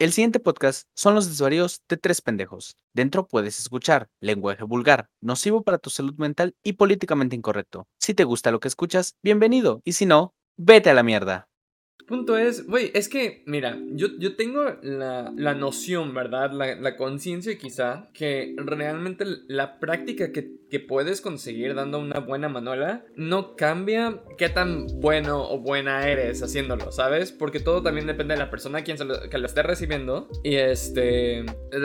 El siguiente podcast son los desvaríos de tres pendejos. Dentro puedes escuchar lenguaje vulgar, nocivo para tu salud mental y políticamente incorrecto. Si te gusta lo que escuchas, bienvenido. Y si no, vete a la mierda. Punto es, güey, es que, mira, yo, yo tengo la, la noción, ¿verdad? La, la conciencia quizá, que realmente la práctica que, que puedes conseguir dando una buena manuela no cambia qué tan bueno o buena eres haciéndolo, ¿sabes? Porque todo también depende de la persona quien se lo, que esté recibiendo. Y este,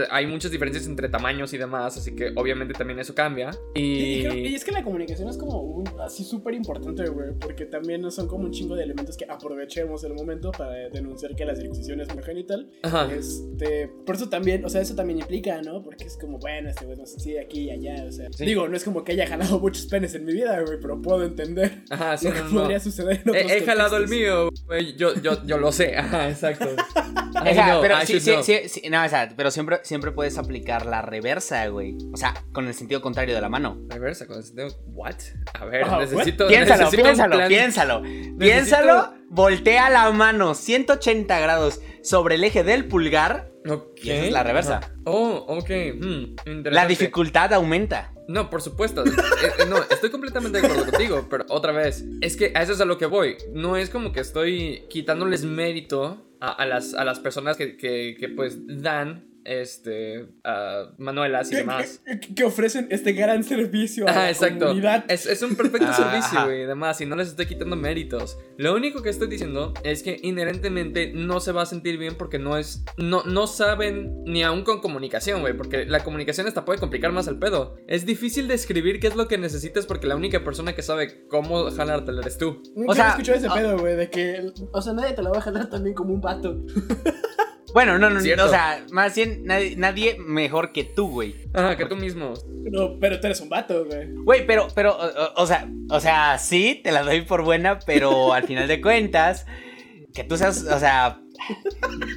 hay muchas diferencias entre tamaños y demás, así que obviamente también eso cambia. Y, Y... y es que la comunicación es como un- así súper importante, güey, porque también son como un chingo de elementos que aprovechemos el momento para denunciar que la circuncisión es mujer y tal. Ajá. Este, por eso también, o sea, eso también implica, ¿no? Porque es como, bueno, este güey no sé si aquí y allá, o sea. Sí. Digo, no es como que haya jalado muchos penes en mi vida, güey, pero puedo entender Ajá, sí, lo que no, podría suceder en otros He, he jalado el mío, güey, yo, yo, yo lo sé, ajá, exacto. I know, pero I sí, sí, sí, sí, no, o sea, pero siempre, siempre puedes aplicar la reversa, güey. O sea, con el sentido contrario de la mano. Reversa, con el dedo- what? A ver, Ah, necesito, Piénsalo, necesito piénsalo, plan. piénsalo. Piénsalo, voltea la mano 180 grados sobre el eje del pulgar. Ok. Y esa es la reversa. Oh, ok. hmm, La dificultad aumenta. No, por supuesto. Eh, eh, no, estoy completamente de acuerdo contigo, pero otra vez, es que a eso es a lo que voy. No es como que estoy quitándoles mérito a, a las, a las personas que, que, que, pues dan este a manuelas y demás. que- que ofrecen este gran servicio a Ajá, la exacto. comunidad. Es, es un perfecto Ah, servicio, güey. Además, y no les estoy quitando méritos. Lo único que estoy diciendo es que inherentemente no se va a sentir bien porque no es. No, no saben ni aún con comunicación, güey. Porque la comunicación hasta puede complicar más el pedo. Es difícil describir qué es lo que necesitas porque la única persona que sabe cómo jalártela eres tú. Nunca sea, he escuchado ese ah. pedo, güey, de que, o sea, nadie te lo va a jalar también como un vato. Bueno, no, no, Cierto. o sea, más bien nadie, nadie mejor que tú, güey. Ajá, que tú mismo. No, pero tú eres un vato, güey. Güey, pero, pero, o, o- o sea, o sea, sí, te la doy por buena, pero al final de cuentas, que tú seas, o sea,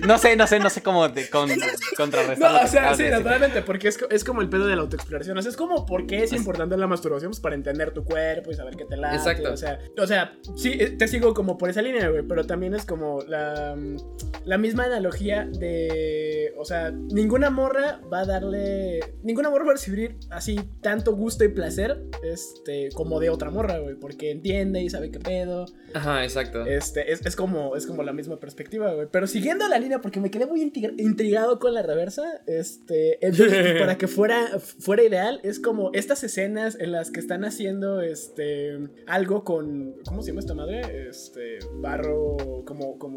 no sé, no sé, no sé cómo de- con, contrarrestar. No, o sea, sí, naturalmente, porque es, es como el pedo de la autoexploración. O sea, es como por qué es importante la masturbación pues, para entender tu cuerpo y saber qué te late. Exacto. O sea, o sea, sí, eh, te sigo como por esa línea, güey, pero también es como la, mm, la misma analogía de, o sea, ninguna morra va a darle, ninguna morra va a recibir así tanto gusto y placer, este, como de otra morra, güey, porque entiende y sabe qué pedo. Ajá, exacto. Este, es, es como, es como la misma perspectiva, güey. Pero siguiendo la línea, porque me quedé muy intriga- intrigado con la reversa, este, entonces, para que fuera, fuera ideal, es como estas escenas en las que están haciendo, este, algo con, ¿cómo se llama esta madre? Este, barro, como, como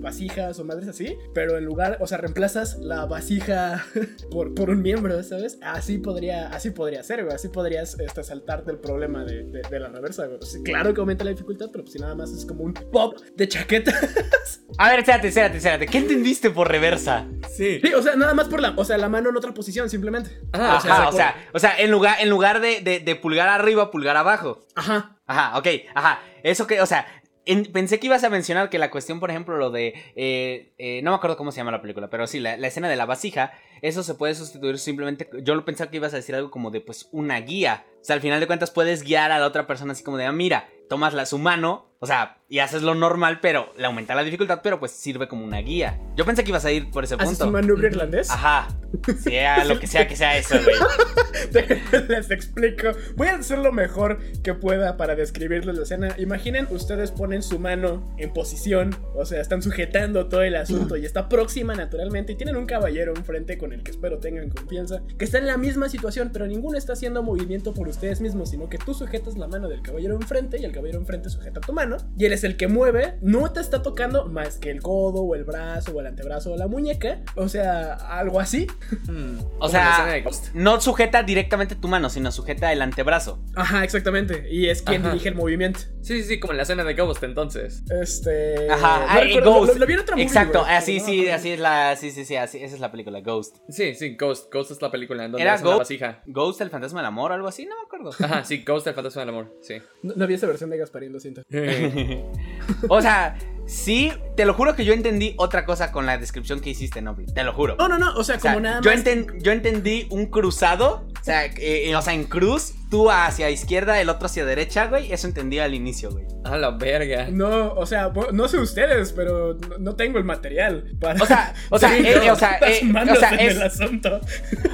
vasijas o madres así, pero en lugar, o sea, reemplazas la vasija por, por un miembro, ¿sabes? Así podría, así podría ser, güey. Así podrías, este, saltarte el problema de, de- de la reversa, güey. Sí, claro que aumenta la dificultad, pero pues si nada más es como un pop de chaqueta. A ver, espérate, espérate, espérate. ¿Qué entendiste por reversa? Sí. Sí, o sea, nada más por la, o sea, la mano en otra posición, simplemente. Ajá, Ajá, sea, o sea, o sea, en lugar, en lugar de, de- de pulgar arriba, pulgar abajo. Ajá. Ajá, ok, ajá. Eso que, o sea, en- pensé que ibas a mencionar que la cuestión, por ejemplo, lo de. eh, eh, no me acuerdo cómo se llama la película, pero sí, la, la escena de la vasija, eso se puede sustituir simplemente. Yo lo pensaba que ibas a decir algo como de, pues, una guía. O sea, al final de cuentas puedes guiar a la otra persona así como de, ah, mira, tomas la, su mano, o sea, y haces lo normal, pero le aumenta la dificultad, pero pues sirve como una guía. Yo pensé que ibas a ir por ese ¿Haces punto. un manubrio irlandés? Ajá. Sea lo que sea que sea eso, güey. Les explico. Voy a hacer lo mejor que pueda para describirles la escena. Imaginen, ustedes ponen su mano en posición, o sea, están sujetando todo el asunto y está próxima naturalmente. Y tienen un caballero enfrente con el que espero tengan confianza, que está en la misma situación, pero ninguno está haciendo movimiento por ustedes mismos, sino que tú sujetas la mano del caballero enfrente y el caballero enfrente sujeta tu mano. Y él es el que mueve, no te está tocando más que el codo o el brazo o el antebrazo o la muñeca, o sea, algo así. Hmm, O como la escena sea, de Ghost. no sujeta directamente tu mano, sino sujeta el antebrazo. Ajá, exactamente. Y es quien Ajá. dirige el movimiento. Sí, sí, sí, como en la escena de Ghost entonces. Este. Ajá, no y recuerdo, Ghost. Lo, lo vi en otra movie, Exacto, güey, así no sí, así es la, sí, sí, sí, así, esa es la película, Ghost. Sí, sí, Ghost. Ghost es la película en donde ¿Era Ghost? vasija. Ghost, el fantasma del amor o algo así, no me acuerdo. Ajá, sí, Ghost, el fantasma del amor. Sí. No, no vi esa versión de Gasparín, lo siento. o sea, sí, te lo juro que yo entendí otra cosa con la descripción que hiciste, Nobly, te lo juro. No, no, no, o sea, O sea, como nada yo, más. enten- yo entendí un cruzado, o sea, eh, eh, o sea, en cruz, tú hacia izquierda, el otro hacia derecha, güey. Eso entendía al inicio, güey. A la verga. No, o sea, no sé ustedes, pero no, tengo el material para. O sea, o sea, Sí, eh, no, o sea, eh, o sea, es- el asunto.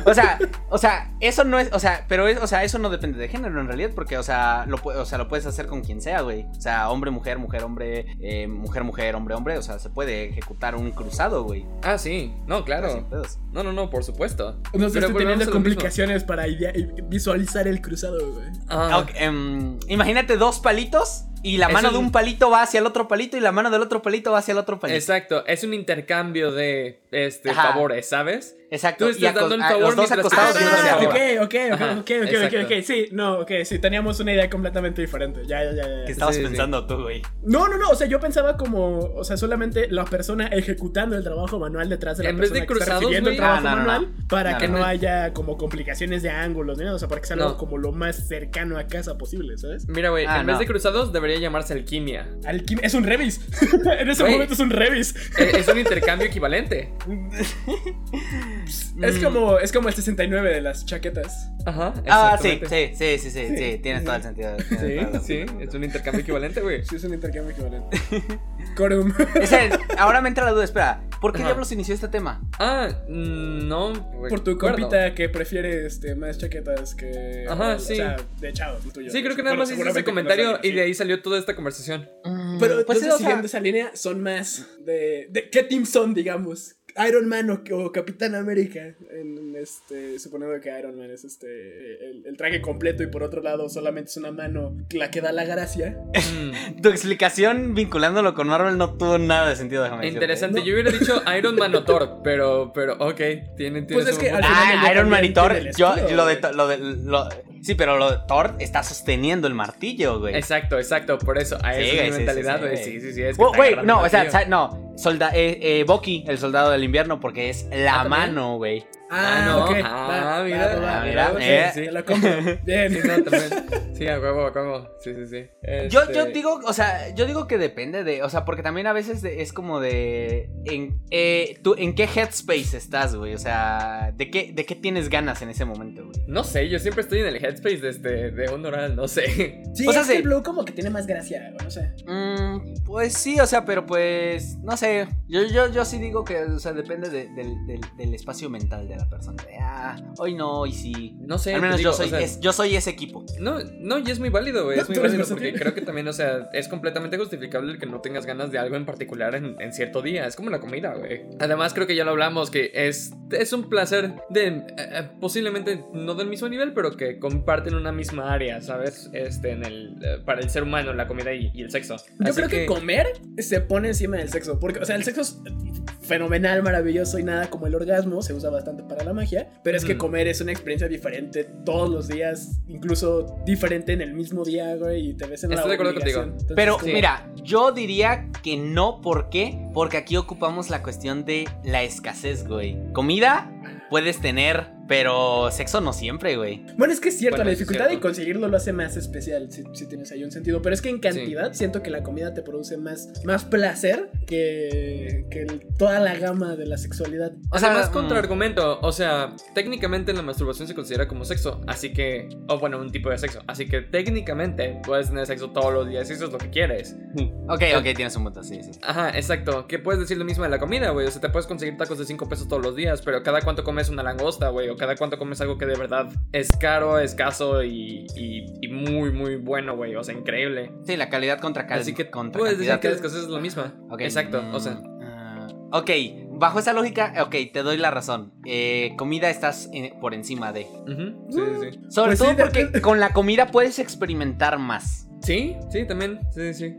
O sea, o sea, eso no es, o sea, pero es, o sea, eso no depende de género en realidad, porque, o sea, lo, o sea, lo puedes hacer con quien sea, güey. O sea, hombre, mujer, mujer, hombre, eh, mujer, mujer, hombre, hombre. O sea, se puede ejecutar un cruzado, güey. Ah, sí. No, Sin claro. pedos. No, no, no, por supuesto. No sé, estoy teniendo complicaciones para idea- visualizar el cruzado, güey. Ah, Ok, em, imagínate dos palitos y la mano un- de un palito va hacia el otro palito y la mano del otro palito va hacia el otro palito. Exacto, es un intercambio de este Ajá. favores, ¿sabes? Exacto. Tú y estás dando el favor los dos acostados que y estás uno hacia dando ok, ok, ok, ok, ok, ok, sí, no, ok, sí, teníamos una idea completamente diferente, ya, ya, ya, ya. ¿Qué estabas Sí, sí. pensando tú, güey? No, no, no, o sea, yo pensaba como, o sea, solamente la persona ejecutando el trabajo manual detrás de la En vez de persona que está cruzados, recibiendo el trabajo Ah, no, no, manual para No, que no, haya como complicaciones de ángulos, ¿no? O sea, para que sea algo como lo más cercano a casa posible, ¿sabes? Mira, güey, Ah, en vez de cruzados debería llamarse alquimia. Alquim- es un revis. en ese momento es un revis. Eh, es un intercambio equivalente. Es Mm. como es como el 69 de las chaquetas. Ajá. Ah, sí, sí, sí, sí, sí, sí, tienes todo el sentido. Sí, sí, es un intercambio equivalente, güey. Sí, es un intercambio equivalente. Corum. Ese- ahora me entra la duda, espera, ¿por qué Ajá. diablos inició este tema? Ah, mm, no. Por tu recuerdo. compita que prefiere este, más chaquetas que. Ajá, o sí. sea, de chavos, el tuyo. Sí, creo que nada Bueno, más hice ese comentario y de ahí salió toda esta conversación. Pero pues entonces, sí, o sea, siguiendo esa línea, son más de, de- ¿Qué team son, digamos? Iron Man o, o Capitán América. En, este, suponiendo que Iron Man es este el, el traje completo y por otro lado solamente es una mano la que da la gracia. Mm, Tu explicación vinculándolo con Marvel no tuvo nada de sentido, déjame. Interesante. No. Yo hubiera dicho Iron Man o Thor, pero, pero, ok, tiene, tiene Pues es que al final- Ah, Iron Man y Thor, yo, lo de, lo de, lo- sí, pero lo Thor está sosteniendo el martillo, güey. Exacto, exacto, por eso, a Sí, güey, es sí, mentalidad, güey. Sí, sí, sí, es que Oh, está Güey, no, o sea, no, solda eh, eh, Bucky, el soldado del invierno, porque es la Ah, mano, güey. Ah, no. ok. Ah, Va, mira, va, va, ah, va, mira, va, eh. sí, sí, lo compro. Bien. Sí, no, también. Sí, a huevo, a huevo. Sí, sí, sí. Yo, Este, yo digo, o sea, yo digo que depende de, o sea, porque también a veces de- es como de, en, eh, tú, ¿en qué headspace estás, güey? O sea, ¿de qué, ¿de qué tienes ganas en ese momento, güey? No sé, yo siempre estoy en el headspace de, este, de un oral, no sé. Sí, O sea, es que sí. Blue como que tiene más gracia, güey, no sé. Mm, pues sí, o sea, pero pues, no sé, yo, yo, yo sí digo que, o sea, depende de- del, del- del espacio mental de la persona. Ah, hoy no, hoy sí. No sé. Al menos digo, yo, soy, o sea, es- yo soy ese equipo. No, no, y es muy válido, güey. Es muy válido porque creo que también, o sea, es completamente justificable el que no tengas ganas de algo en particular en, en cierto día. Es como la comida, güey. Además, creo que ya lo hablamos, que es, es un placer de eh, eh, posiblemente no del mismo nivel, pero que comparten una misma área, ¿sabes? Este, en el, eh, para el ser humano, la comida y, y el sexo. Yo Así creo que... comer se pone encima del sexo. Porque, o sea, el sexo es fenomenal, maravilloso y nada como el orgasmo. Se usa bastante para la magia. Pero es que comer es una experiencia diferente todos los días. Incluso diferente en el mismo día, güey. Y te ves en Estoy la de acuerdo contigo. Entonces, Pero mira, yo diría que no, ¿por qué? Porque aquí ocupamos la cuestión de la escasez, güey. Comida puedes tener, pero sexo no siempre, güey. Bueno, es que es cierto, Bueno, la dificultad de conseguirlo lo hace más especial, si, si tienes ahí un sentido. Pero es que en cantidad siento que la comida te produce más, más placer que, que el- toda la gama de la sexualidad. O sea, Además, mm, contraargumento, o sea, técnicamente la masturbación se considera como sexo, así que, o bueno, un tipo de sexo, así que técnicamente puedes tener sexo todos los días y eso es lo que quieres. Ok, ok, tienes un punto, sí, sí. Ajá, exacto, que puedes decir lo mismo de la comida, güey, o sea, te puedes conseguir tacos de 5 pesos todos los días, pero cada cuánto comes una langosta, güey, cada cuánto comes algo que de verdad es caro, escaso y, y, y muy, muy bueno, güey, o sea, increíble. Sí, la calidad contra calidad. Así que contra puedes decir que la escasez es la misma. Ok, Exacto, mm, o sea. ah, ok, bajo esa lógica, ok, te doy la razón. Eh, comida estás en- por encima de. sí, sí, sí. Sobre Pues sí, todo de- porque con la comida puedes experimentar más. Sí, sí, también, sí, sí.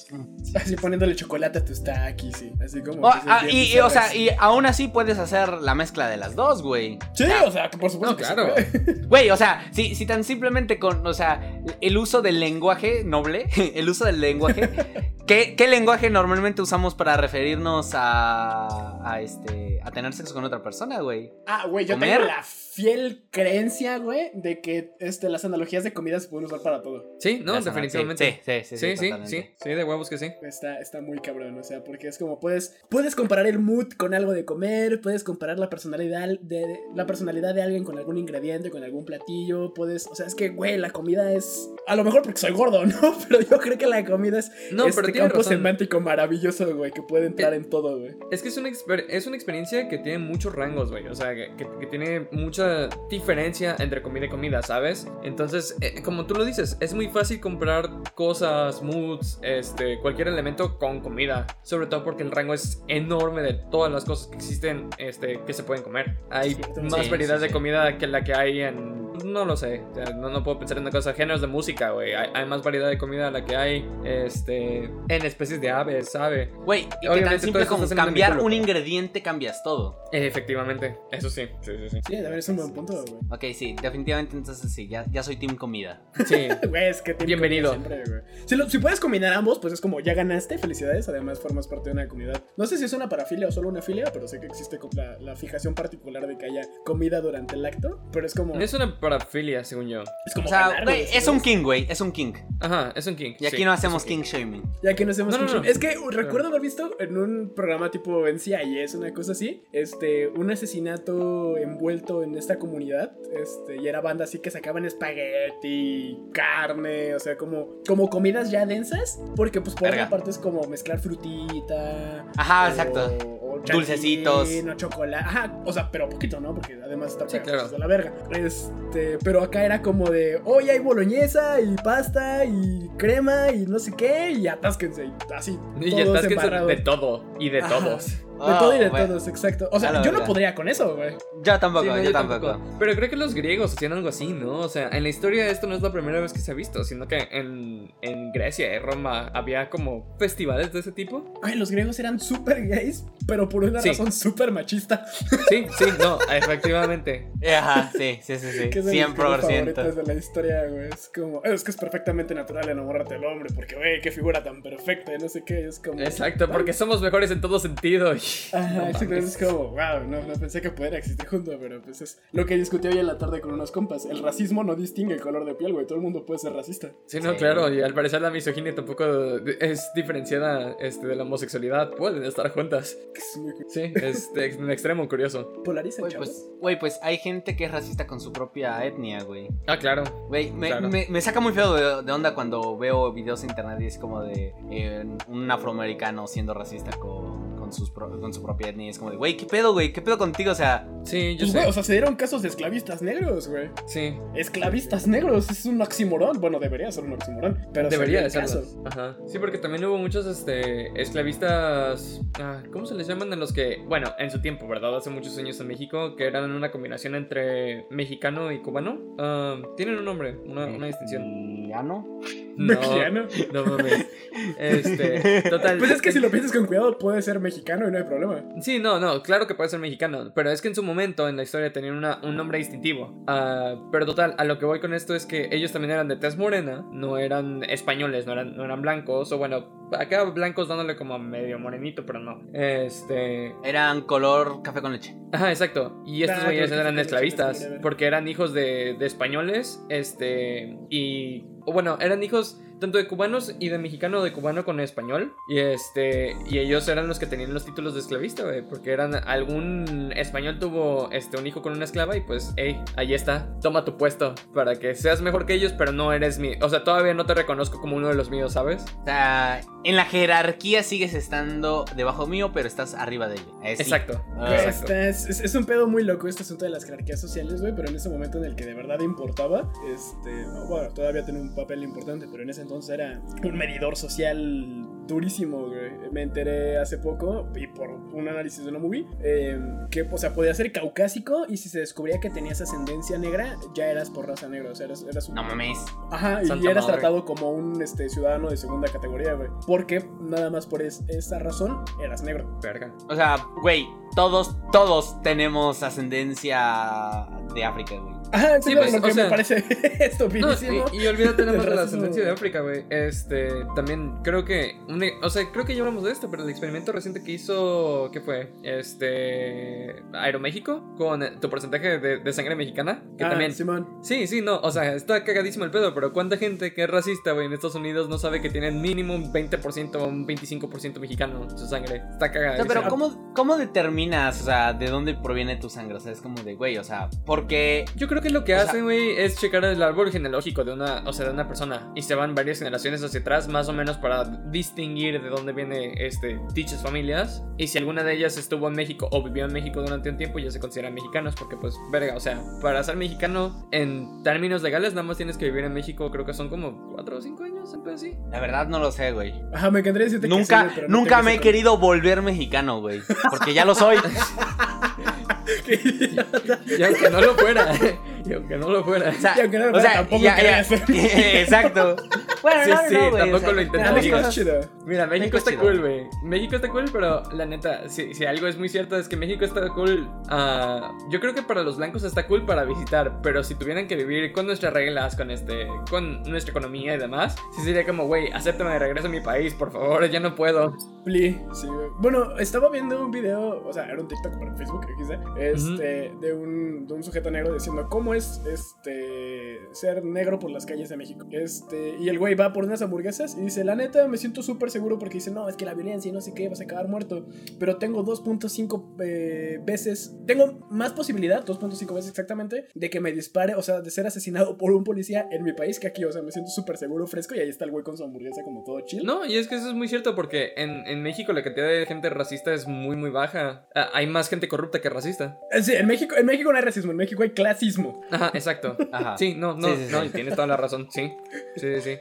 Así poniéndole chocolate a tus taquis, sí. Así como. Oh, ah, siente y, o sea, y aún así puedes hacer la mezcla de las dos, güey. Sí, o sea, que por supuesto. No, que se claro. puede. Güey, o sea, si, si tan simplemente con, o sea, el uso del lenguaje noble, el uso del lenguaje, ¿Qué, qué lenguaje normalmente usamos para referirnos a, a este a tener sexo con otra persona, güey? Ah, güey, yo ¿Comer? tengo la fiel creencia, güey, de que este, las analogías de comida se pueden usar para todo. Sí, no, definitivamente. Sí, sí, sí, sí, Sí, sí, sí, sí, de huevos que sí. Está, está muy cabrón, o sea, porque es como puedes, puedes comparar el mood con algo de comer, puedes comparar la personalidad de, la personalidad de alguien con algún ingrediente, con algún platillo, puedes, o sea, es que, güey, la comida es, a lo mejor porque soy gordo, ¿no? Pero yo creo que la comida es No, este pero campo razón. semántico maravilloso, güey, que puede entrar en todo, güey. Es que es una, exper- es una experiencia que tiene muchos rangos, güey. O sea, que, que- que tiene mucha diferencia entre comida y comida, ¿sabes? Entonces, eh, como tú lo dices, es muy fácil comprar cosas, moods, este, cualquier elemento con comida. Sobre todo porque el rango es enorme de todas las cosas que existen, este, que se pueden comer. Hay Sí, más sí, variedad sí, de sí. comida que la que hay en... No lo sé, o sea, no, no puedo pensar en una cosa. Géneros de música, güey. Hay, hay más variedad de comida de la que hay, este, en especies de aves, ¿sabe? Güey, y que tan simple como cambiar un ingrediente cambias todo. Efectivamente, eso sí. Sí, sí, sí. Sí, de ver, es un buen punto, güey. Ok, sí, definitivamente entonces sí, ya, ya soy team comida. Sí. Güey, es que tiene Bienvenido. comida siempre, güey. Si, lo- si puedes combinar ambos, pues es como ya ganaste, felicidades. Además, formas parte de una comunidad. No sé si es una parafilia o solo una filia, pero sé que existe la, la fijación particular de que haya comida durante el acto. Pero es como. Es una parafilia, según yo. es como O sea, ganar, es un king, güey, es un king. Ajá, es un king. Y aquí sí, no es hacemos king shaming. Ya que no hacemos No, no, no. Es que recuerdo haber visto en un programa tipo en CIS, una cosa así, este, un asesinato envuelto en esta comunidad, este, y era banda así que sacaban espagueti, carne, o sea, como, como comidas ya densas, porque pues por Verga. otra parte es como mezclar frutita. Ajá, o- exacto. o Dulcecitos. No chocolate. Ajá, o sea, pero poquito, ¿no? Porque además está Sí, claro. de la verga. Este, pero acá era como de, hoy hay boloñesa y pasta y crema y no sé qué, y atásquense, y así. Y ya todos estás que es embarrados. de todo y de Ajá. todos. De todo y de todos, exacto. O sea, yo no podría con eso, güey. Yo tampoco, Sí, no, yo, tampoco. Pero creo que los griegos hacían algo así, ¿no? O sea, en la historia esto no es la primera vez que se ha visto, sino que en, en Grecia y Roma había como festivales de ese tipo. Ay, los griegos eran súper gays, pero por una Sí. razón súper machista. Sí, sí, no, efectivamente. Ajá, sí, sí, sí, sí. Que es de mis cosas favoritas 100%. de la historia, güey. Es como, es que es perfectamente natural enamorarte del hombre, porque, güey, qué figura tan perfecta, y no sé qué. Es como. Exacto, porque somos mejores en todo sentido. y- Ajá, no es como, wow, no, no pensé que pudiera existir junto, pero pues es lo que discutí hoy en la tarde con unos compas. El racismo no distingue el color de piel, güey. Todo el mundo puede ser racista. Sí, no, Sí. claro, y al parecer la misoginia tampoco es diferenciada este, de la homosexualidad. Pueden estar juntas. Es muy Sí, es de un extremo curioso. polariza, Güey, chavos. pues, güey, pues hay gente que es racista con su propia etnia, güey. Ah, claro. Güey, me, Claro. me- me saca muy feo de, de onda cuando veo videos en internet y es como de eh, un afroamericano siendo racista con, con, sus pro- con su propia etnia. Es como de, güey, ¿qué pedo, güey? ¿Qué pedo contigo? O sea, Sí, yo sé. o sea, se dieron casos de esclavistas negros, güey. Sí, Esclavistas negros, es un oximorón. Bueno, debería ser un oximorón, pero se debería de serlo. Ajá. Sí, porque también hubo muchos este, esclavistas. ah, ¿Cómo se les llaman? En los que, bueno, en su tiempo, ¿verdad? Hace muchos años en México, que eran una combinación entre mexicano y cubano. Ah, tienen un nombre, una, una distinción. ¿Ya no? Mexicano. No mames. Este, total. Pues es que si lo piensas con cuidado, puede ser mexicano y no hay problema. Sí, no, no, claro que puede ser mexicano, pero es que en su momento en la historia tenían una- un nombre distintivo. Ah, pero total, a lo que voy con esto es que ellos también eran de tez morena, no eran españoles, no eran, no eran blancos, o bueno, acá blancos dándole como medio morenito, pero no. Este... Eran color café con leche. Ajá, exacto. Y estos Ah, güeyes eran esclavistas, porque eran hijos de, de españoles, este, y, bueno, eran hijos tanto de cubanos y de mexicano de cubano con español, y este, y ellos eran los que tenían los títulos de esclavista, güey, porque eran, algún español tuvo, este, un hijo con una esclava y pues, hey, ahí está, toma tu puesto, para que seas mejor que ellos, pero no eres mi, o sea, todavía no te reconozco como uno de los míos, ¿sabes? O sea, en la jerarquía sigues estando debajo mío, pero estás arriba de ella. Eh, sí. Exacto. Ah, Güey, exacto. está- es, es- es un pedo muy loco este asunto de las jerarquías sociales, güey, pero en ese momento en el que de verdad importaba, este, bueno, todavía tiene un papel importante, pero en ese entonces era un medidor social durísimo, güey. Me enteré hace poco, y por un análisis de una movie, eh, que, o sea, podía ser caucásico y si se descubría que tenías ascendencia negra, ya eras por raza negra, o sea, eras, eras un... No mames. Ajá, y Santa eras madre. tratado como un este, ciudadano de segunda categoría, güey. Porque nada más por es- esa razón eras negro. Verga. O sea, güey, todos, todos tenemos ascendencia de África, güey. Ajá, sí, pues, lo que o sea, me parece No, estupidísimo. y, y olvídate nada más de la ascendencia de África, güey. Este, también creo que, un e- o sea, creo que ya hablamos de esto, pero el experimento reciente que hizo, ¿qué fue? Este, Aeroméxico, con tu porcentaje de, de sangre mexicana, que Ah, también... Simón. Sí, sí, no, o sea, está cagadísimo el pedo, pero ¿cuánta gente que es racista, güey, en Estados Unidos no sabe que tienen mínimo un 20% o un 25% mexicano en su sangre? Está O sea, cagadísimo. pero ¿cómo, ¿cómo determinas, o sea, de dónde proviene tu sangre? O sea, es como de, güey, o sea, porque... Yo creo que lo que hacen, güey, es checar el árbol genealógico de una, o sea, de una persona y se van varias generaciones hacia atrás, más o menos para distinguir de dónde viene este dichas familias y si alguna de ellas estuvo en México o vivió en México durante un tiempo ya se consideran mexicanos porque pues verga, o sea, para ser mexicano en términos legales nada más tienes que vivir en México, creo que son como 4 o 5 años, pedo así. La verdad no lo sé, güey. Ajá, me encantaría decirte que Nunca, sí, güey, pero no nunca tengo me he querido volver mexicano, güey. Porque ya lo soy. Qué idiota. Y aunque no lo fuera, y aunque no lo fuera. O sea, Y aunque no lo o fuera, sea, tampoco ya, quería ya. ser Exacto. Bueno, Sí, no, sí, no, o tampoco sea, lo intentaría. México es chido. Mira, México, México está chido. cool, güey. México está cool, pero la neta, si, si algo es muy cierto es que México está cool. ah, yo creo que para los blancos está cool para visitar, pero si tuvieran que vivir con nuestras reglas, con este, con nuestra economía y demás, sí sería como, güey, acéptame de regreso a mi país, por favor, ya no puedo. Pli, sí, güey. Bueno, estaba viendo un video, o sea, era un TikTok para Facebook, XD, este, de, un, de un sujeto negro diciendo cómo es este ser negro por las calles de México. Este, y el güey va por unas hamburguesas y dice, la neta, me siento súper seguro porque dice, no, es que la violencia y no sé qué, vas a acabar muerto. Pero tengo 2.5 eh, veces, tengo más posibilidad, 2.5 veces exactamente, de que me dispare, o sea, de ser asesinado por un policía en mi país que aquí, o sea, me siento súper seguro, fresco, y ahí está el güey con su hamburguesa como todo chill. No, y es que eso es muy cierto porque en, en México la cantidad de gente racista es muy, muy baja. Ah, hay más gente corrupta que racista. Eh, Sí, en México, en México no hay racismo, en México hay clasismo. Ajá, exacto. Ajá. Sí, no, no, Sí, sí, no, sí. tienes toda la razón, sí. Sí, sí, sí.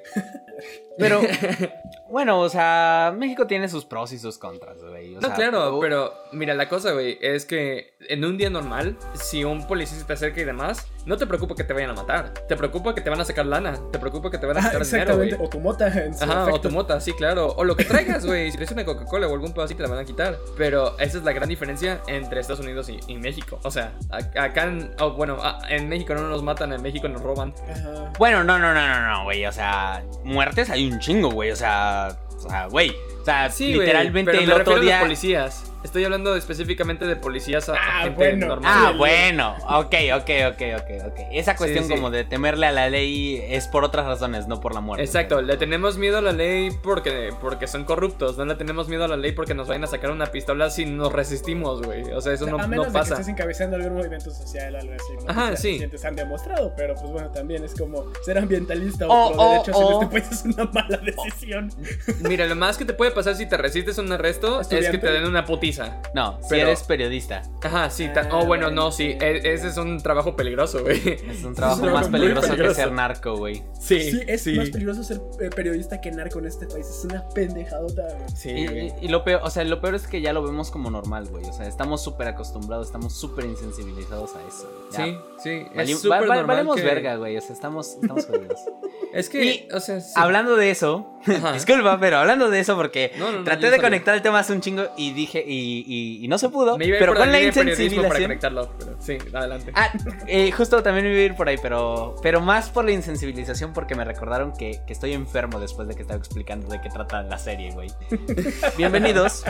Pero, bueno, o sea, México tiene sus pros y sus contras, güey. o No, sea, claro, pero mira, la cosa, güey, es que en un día normal, si un policía se te acerca y demás, no te preocupa que te vayan a matar. Te preocupa que te van a sacar lana. Te preocupa que te van a Ah, sacar dinero, güey. O tu mota en su Ajá, o tu mota, sí, claro. O lo que traigas, güey. Si traes una Coca-Cola o algún pedo así, te la van a quitar. Pero esa es la gran diferencia entre Estados Unidos y, y México. O sea, acá en. oh, bueno, en México no nos matan, en México nos roban. Ajá. Bueno, no, no, no, no, no, güey. O sea, muertes hay un chingo, güey. O sea, o sea, güey. O sea, Sí, literalmente pero el me otro refiero a día. los policías. Estoy hablando específicamente de policías a, a Ah, gente bueno. normal. Ah, Sí, bueno, ok, ok, ok, ok, ok. Esa cuestión sí. como de temerle a la ley es por otras razones, no por la muerte. Exacto, le tenemos miedo a la ley porque, porque son corruptos, no le tenemos miedo a la ley porque nos vayan a sacar una pistola si nos resistimos, güey. O sea, eso O sea, no, a no menos de que pasa. estés encabezando algún movimiento social o algo así. ¿no? Ajá, Que sí. Sientes han demostrado, pero pues bueno, también es como ser ambientalista o, O- pro o- derechos o- en este país es una mala decisión. Mira, lo más que te puede pasar si te resistes a un arresto es que ¿Estudiante? te den una putiza. No, si Pero- eres periodista, Ajá, sí. ta- Ah, oh, bueno, no, sí. e- ese es un trabajo peligroso, güey. es un trabajo un más peligroso, peligroso. que ser narco, güey. Sí, Sí, es más peligroso ser eh, periodista que narco en este país. Es una pendejadota. güey. Sí, Y, güey. y- y lo peor, o sea, lo peor es que ya lo vemos como normal, güey. O sea, estamos súper acostumbrados, estamos súper insensibilizados a eso. Ya. Sí, sí. Es va- súper va- normal valemos que- verga, güey. O sea, estamos, estamos jodidos. Es que, Y o sea, sí. Hablando de eso, disculpa, pero hablando de eso, porque No, no, no, traté de conectar el tema hace un chingo y dije, y, y- y no se pudo. Me iba pero con la para insensibilización. conectarlo, pero sí, adelante. Ah, eh, justo también me iba a ir por ahí, pero, pero más por la insensibilización porque me recordaron que, que estoy enfermo después de que estaba explicando de qué trata la serie, güey. bienvenidos.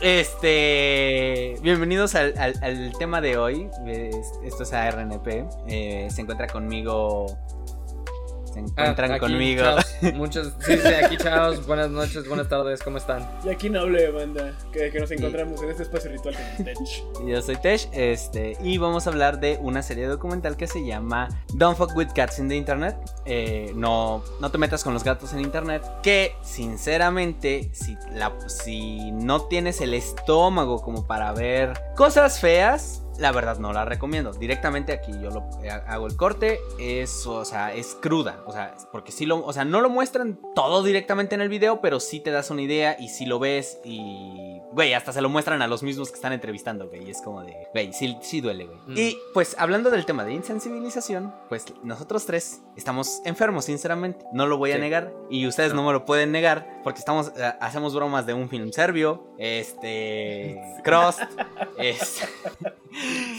Este. Bienvenidos al, al- al tema de hoy. Es- Esto es ARNP. Eh, se encuentra conmigo. Se Ah, encuentran aquí, conmigo. chavos, muchos, sí, sí, aquí chavos, buenas noches, buenas tardes, ¿cómo están? Y aquí no hable, banda, que, que nos encontramos en este espacio ritual con Tech. Yo soy Tesh, este, y vamos a hablar de una serie documental que se llama Don't Fuck with Cats in the Internet. Eh, no, no te metas con los gatos en Internet. Que, sinceramente, si, la, si no tienes el estómago como para ver cosas feas, la verdad no la recomiendo. Directamente aquí yo lo eh, hago el corte. Es, o sea, es cruda. O sea, porque sí lo, o sea, no lo muestran todo directamente en el video, pero sí te das una idea y si lo ves y, güey, hasta se lo muestran a los mismos que están entrevistando, güey. Y es como de, güey, sí, sí duele, güey. Mm. Y pues hablando del tema de insensibilización, pues nosotros tres estamos enfermos, sinceramente. No lo voy a Sí. negar y ustedes no. me lo pueden negar porque estamos, eh, hacemos bromas de un film serbio, este, Cross, es... Sí,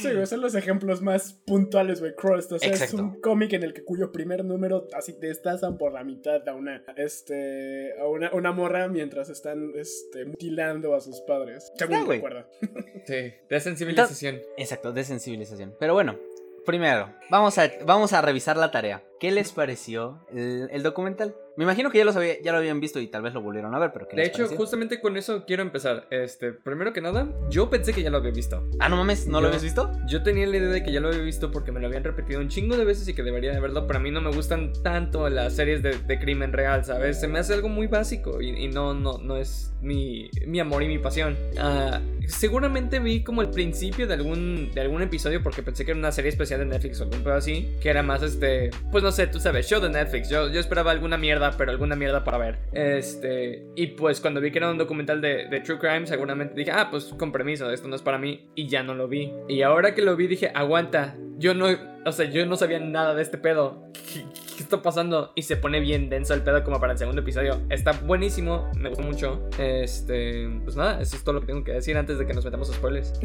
Sí, güey, son los ejemplos más puntuales, güey. Crust. O sea, es Exacto. un cómic en el que cuyo primer número así destazan por la mitad a una, este, a una, una morra mientras están, este, mutilando a sus padres. Según güey. recuerdo. Sí, de sensibilización. Exacto, de sensibilización. Pero bueno, primero, vamos a, vamos a revisar la tarea. ¿Qué les pareció el, el documental? Me imagino que ya, los había- ya lo habían visto y tal vez lo volvieron a ver, pero ¿qué De les hecho, pareció? justamente con eso quiero empezar. Este, primero que nada, yo pensé que ya lo había visto. Ah, no mames, ¿no lo Yo- habías visto? Yo tenía la idea de que ya lo había visto porque me lo habían repetido un chingo de veces y que debería de verlo. Pero a mí no me gustan tanto las series de, de crimen real, ¿sabes? Se me hace algo muy básico y, y no, no, no es mi, mi amor y mi pasión. Ah, seguramente vi como el principio de algún, de algún episodio porque pensé que era una serie especial de Netflix o algún pedo así. Que era más este, pues no sé, tú sabes, show de Netflix. Yo, yo esperaba alguna mierda, pero alguna mierda para ver. Este, y pues cuando vi que era un documental de, True Crime, seguramente dije, ah, pues con permiso, esto no es para mí. Y ya no lo vi. Y ahora que lo vi, dije, aguanta. Yo no, o sea, yo no sabía nada de este pedo. ¿Qué, está pasando? Y se pone bien denso el pedo como para el segundo episodio. Está buenísimo, me gustó mucho. Este, pues nada, eso es todo lo que tengo que decir antes de que nos metamos a spoilers.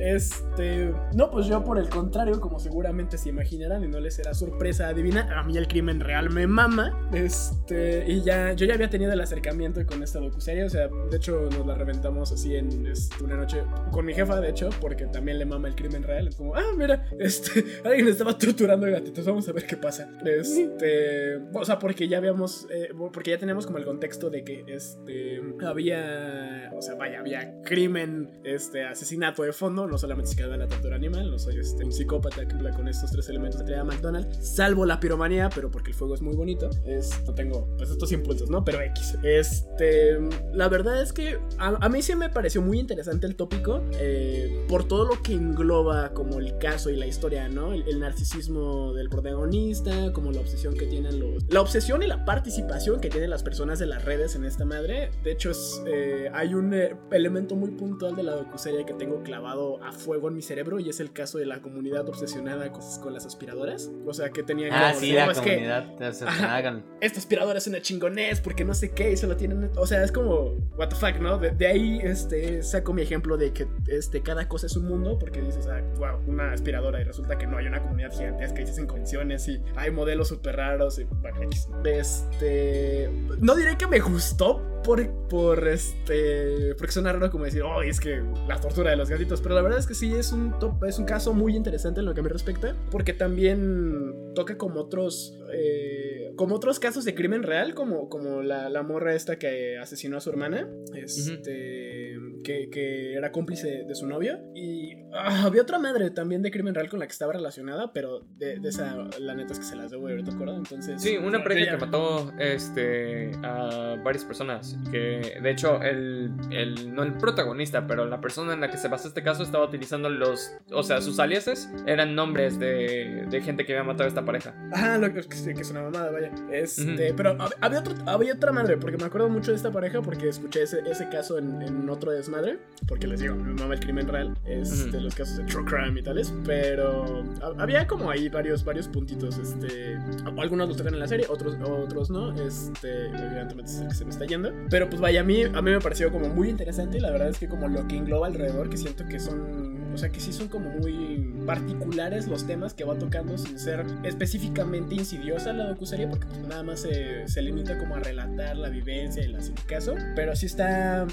Este. No, pues yo por el contrario, como seguramente se imaginarán y no les será sorpresa adivinar, a mí el crimen real me mama. Este. Y ya, yo ya había tenido el acercamiento con esta docuserie. O sea, de hecho, nos la reventamos así en este, una noche con mi jefa, de hecho, porque también le mama el crimen real. Es como, ah, mira, este. Alguien estaba torturando gatitos, vamos a ver qué pasa. Este. O sea, porque ya habíamos. eh, porque ya teníamos como el contexto de que este. Había. O sea, vaya, había crimen, este, asesinato de fondo. No solamente se quedaba la tortura animal. No soy este, un psicópata que habla con estos tres elementos de tarea McDonald's. Salvo la piromanía, pero porque el fuego es muy bonito. Es, no tengo, pues estos impulsos, ¿no? Pero X. Este. La verdad es que a, a mí sí me pareció muy interesante el tópico. eh, por todo lo que engloba como el caso y la historia, ¿no? El, el narcisismo del protagonista, como la obsesión que tienen los. La obsesión y la participación que tienen las personas de las redes en esta madre. De hecho, es, eh, hay un eh, elemento muy puntual de la docuserie que tengo clavado a fuego en mi cerebro y es el caso de la comunidad obsesionada con, con las aspiradoras. O sea, que tenían Ah, como, sí, "No, la que comunidad. obsesionada con- esta aspiradora es una chingonés porque no sé qué y solo tienen o sea es como what the fuck no de, de ahí este saco mi ejemplo de que este cada cosa es un mundo porque dices ah wow una aspiradora resulta que no hay una comunidad gigantesca y se hacen convenciones y hay modelos súper raros y bueno, este no diré que me gustó por, por este porque suena raro como decir oh es que la tortura de los gatitos pero la verdad es que sí es un top, es un caso muy interesante en lo que me respecta porque también toca como otros eh, como otros casos de crimen real como, como la, la morra esta que asesinó a su hermana este que, que era cómplice de su novio y ah, había otra madre también de crimen real con la que estaba relacionada pero de, de esa la neta es que se las debo ahorita acuerdo entonces Sí, una pareja que mató este, a varias personas. Que de hecho, el, el, no el protagonista, pero la persona en la que se basa este caso estaba utilizando los. O sea, sus aliases eran nombres de, de gente que había matado a esta pareja. Ajá, lo que, que, es una mamada, vaya. Este, Ujú. pero hab- había, otro, había otra madre, porque me acuerdo mucho de esta pareja porque escuché ese, ese caso en, en otro desmadre, porque les digo, me mama el crimen real, es Ujú. de los casos de true crime y tales, pero ha- había como ahí varios, varios puntitos, este, algunos los tocan en la serie, otros, otros no, este, evidentemente es el que se me está yendo, pero pues vaya, a mí, a mí me pareció como muy interesante y la verdad es que como lo que engloba alrededor, que siento que son, o sea, que sí son como muy particulares los temas que va tocando sin ser específicamente insidiosa la docuserie, porque pues nada más se, se limita como a relatar la vivencia y la sin caso, pero sí está,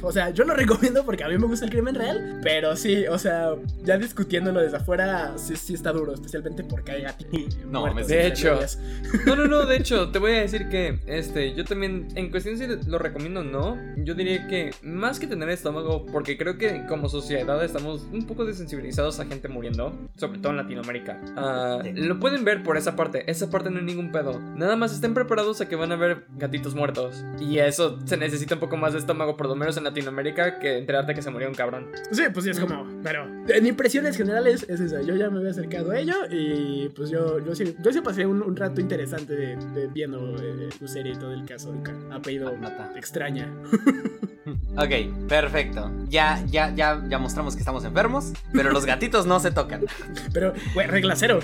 o sea, yo lo recomiendo porque a mí me gusta el crimen real, pero sí, o sea, ya discutiéndolo desde afuera, sí, sí está duro, especialmente porque hay gatitos. No, muertos de hecho. No, no, no, de hecho, te voy a decir que este, yo también, en cuestión si lo recomiendo o no, yo diría que más que tener estómago, porque creo que como sociedad estamos un poco desensibilizados a gente muriendo, sobre todo en Latinoamérica. Ah. Lo pueden ver por esa parte, esa parte no hay ningún pedo. Nada más estén preparados a que van a ver gatitos muertos. Y eso se necesita un poco más de estómago, por lo menos en Latinoamérica, que enterarte que se murió un cabrón. Sí, pues sí, es como, pero en impresiones generales es esa. Yo ya me había acercado a ello y pues yo, yo, sí, yo sí pasé un, un rato interesante de, de viendo eh, tu serie y todo el caso. Apellido Nota. extraña. Ok, perfecto. Ya, ya, ya, ya mostramos que estamos enfermos, pero los gatitos no se tocan. Pero, güey, regla cero.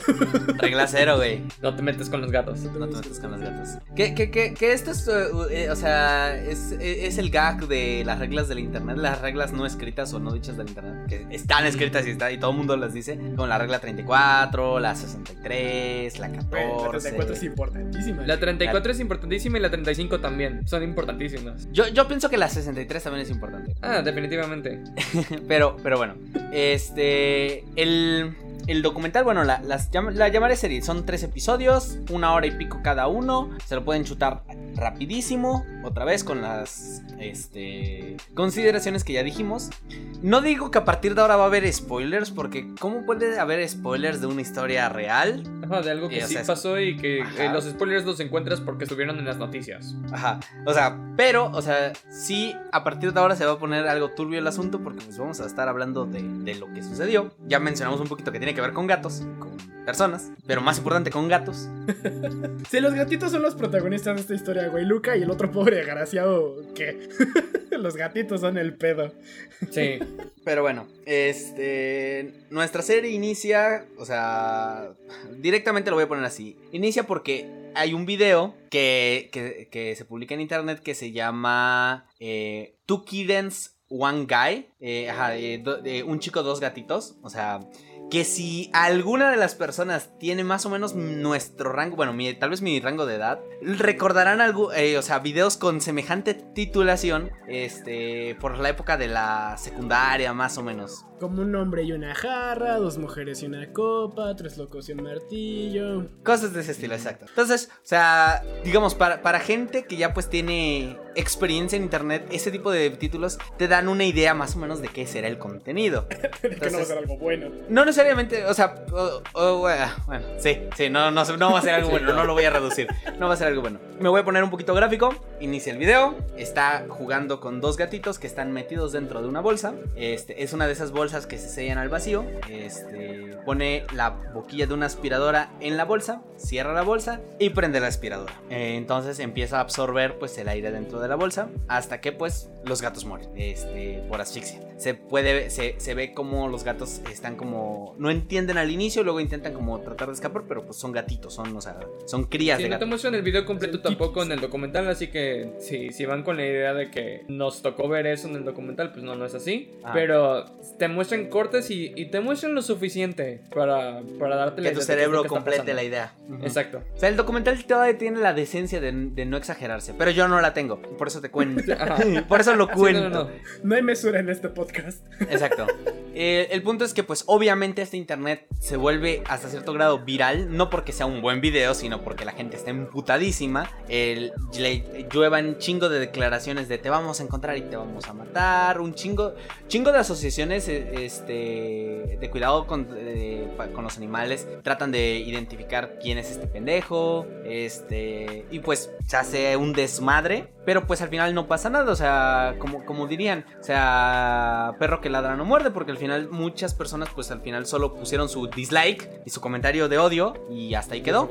Regla cero, güey. No te metes con los gatos. No te metas con los gatos. Que, que, que, que esto es, eh, eh, o sea, es, es el gag de las reglas del internet, las reglas no escritas o no dichas del internet, que están escritas y, está, y todo el mundo las dice, como la regla 34, la 63, la 14. Güey, la 34 es importantísima. La 34 es importantísima y la 35 también. Son importantísimas. Yo, yo pienso que la 63 también es importante. Ah, definitivamente. pero, pero bueno, este, el, el documental, bueno, la, las, la llamaré serie, son tres episodios, una hora y pico cada uno, se lo pueden chutar rapidísimo, otra vez con las este, consideraciones que ya dijimos. No digo que a partir de ahora va a haber spoilers, porque ¿cómo puede haber spoilers de una historia real? Ajá, de algo que Eh, sí sea, pasó y que eh, los spoilers los encuentras porque estuvieron en las noticias. Ajá, o sea, pero, o sea, sí, a partir de ahora se va a poner algo turbio el asunto porque pues vamos a estar hablando de, de lo que sucedió. Ya mencionamos un poquito que tiene que ver con gatos, con personas, pero más importante con gatos. Sí, los gatitos son los protagonistas de esta historia, güey. Luca y el otro pobre agraciado que los gatitos son el pedo. Sí. Pero bueno, este, nuestra serie inicia, o sea, directamente lo voy a poner así. Inicia porque hay un video que, que, que se publica en internet que se llama eh, Two Kittens, One Guy. Eh, ajá, eh, do- eh, un chico, dos gatitos. O sea, que si alguna de las personas tiene más o menos nuestro rango, bueno, mi- tal vez mi rango de edad, recordarán algo, eh, o sea, videos con semejante titulación, este, por la época de la secundaria, más o menos. Como un hombre y una jarra, dos mujeres y una copa, tres locos y un martillo. Cosas de ese estilo, exacto. Entonces, o sea, digamos, para, para gente que ya pues tiene experiencia en internet, ese tipo de títulos te dan una idea más o menos de qué será el contenido. de que no va a Entonces- ser algo bueno. No necesariamente, o sea, o- o, bueno, bueno, sí, sí, no, no, no va a ser algo bueno, no lo voy a reducir, no va a ser algo bueno. Me voy a poner un poquito gráfico, inicia el video, está jugando con dos gatitos que están metidos dentro de una bolsa, este, es una de esas bolsas que se sellan al vacío, este, pone la boquilla de una aspiradora en la bolsa, cierra la bolsa y prende la aspiradora. Eh, entonces empieza a absorber pues el aire dentro de la bolsa hasta que pues los gatos mueren, este, por asfixia. Se puede, se, se ve como los gatos están como, no entienden al inicio, luego intentan como tratar de escapar, pero pues son gatitos, son, o sea, son crías Sí, de no te gatos. muestran el video completo tampoco en el documental, así que si, si van con la idea de que nos tocó ver eso en el documental, pues no, no es así. Ah. Pero te muestran cortes y, y te muestran lo suficiente para, para darte la Que tu idea lo cerebro que complete la idea. Exacto. O sea, el documental todavía tiene la decencia de, de no exagerarse, pero yo no la tengo, por eso te cuento. Ajá. por eso lo Sí, cuento. no, no, no. No hay mesura en este podcast. Exacto. Eh, el punto es que, pues, obviamente este internet se vuelve hasta cierto grado viral, no porque sea un buen video, sino porque la gente está emputadísima. El, le lluevan chingo de declaraciones de te vamos a encontrar y te vamos a matar. Un chingo, chingo de asociaciones eh, este, de cuidado con, eh, con los animales tratan de identificar quién es este pendejo. Este, y pues se hace un desmadre, pero pues al final no pasa nada. O sea, como, como dirían, o sea, perro que ladra no muerde, porque al final muchas personas, pues al final solo pusieron su dislike y su comentario de odio y hasta ahí quedó.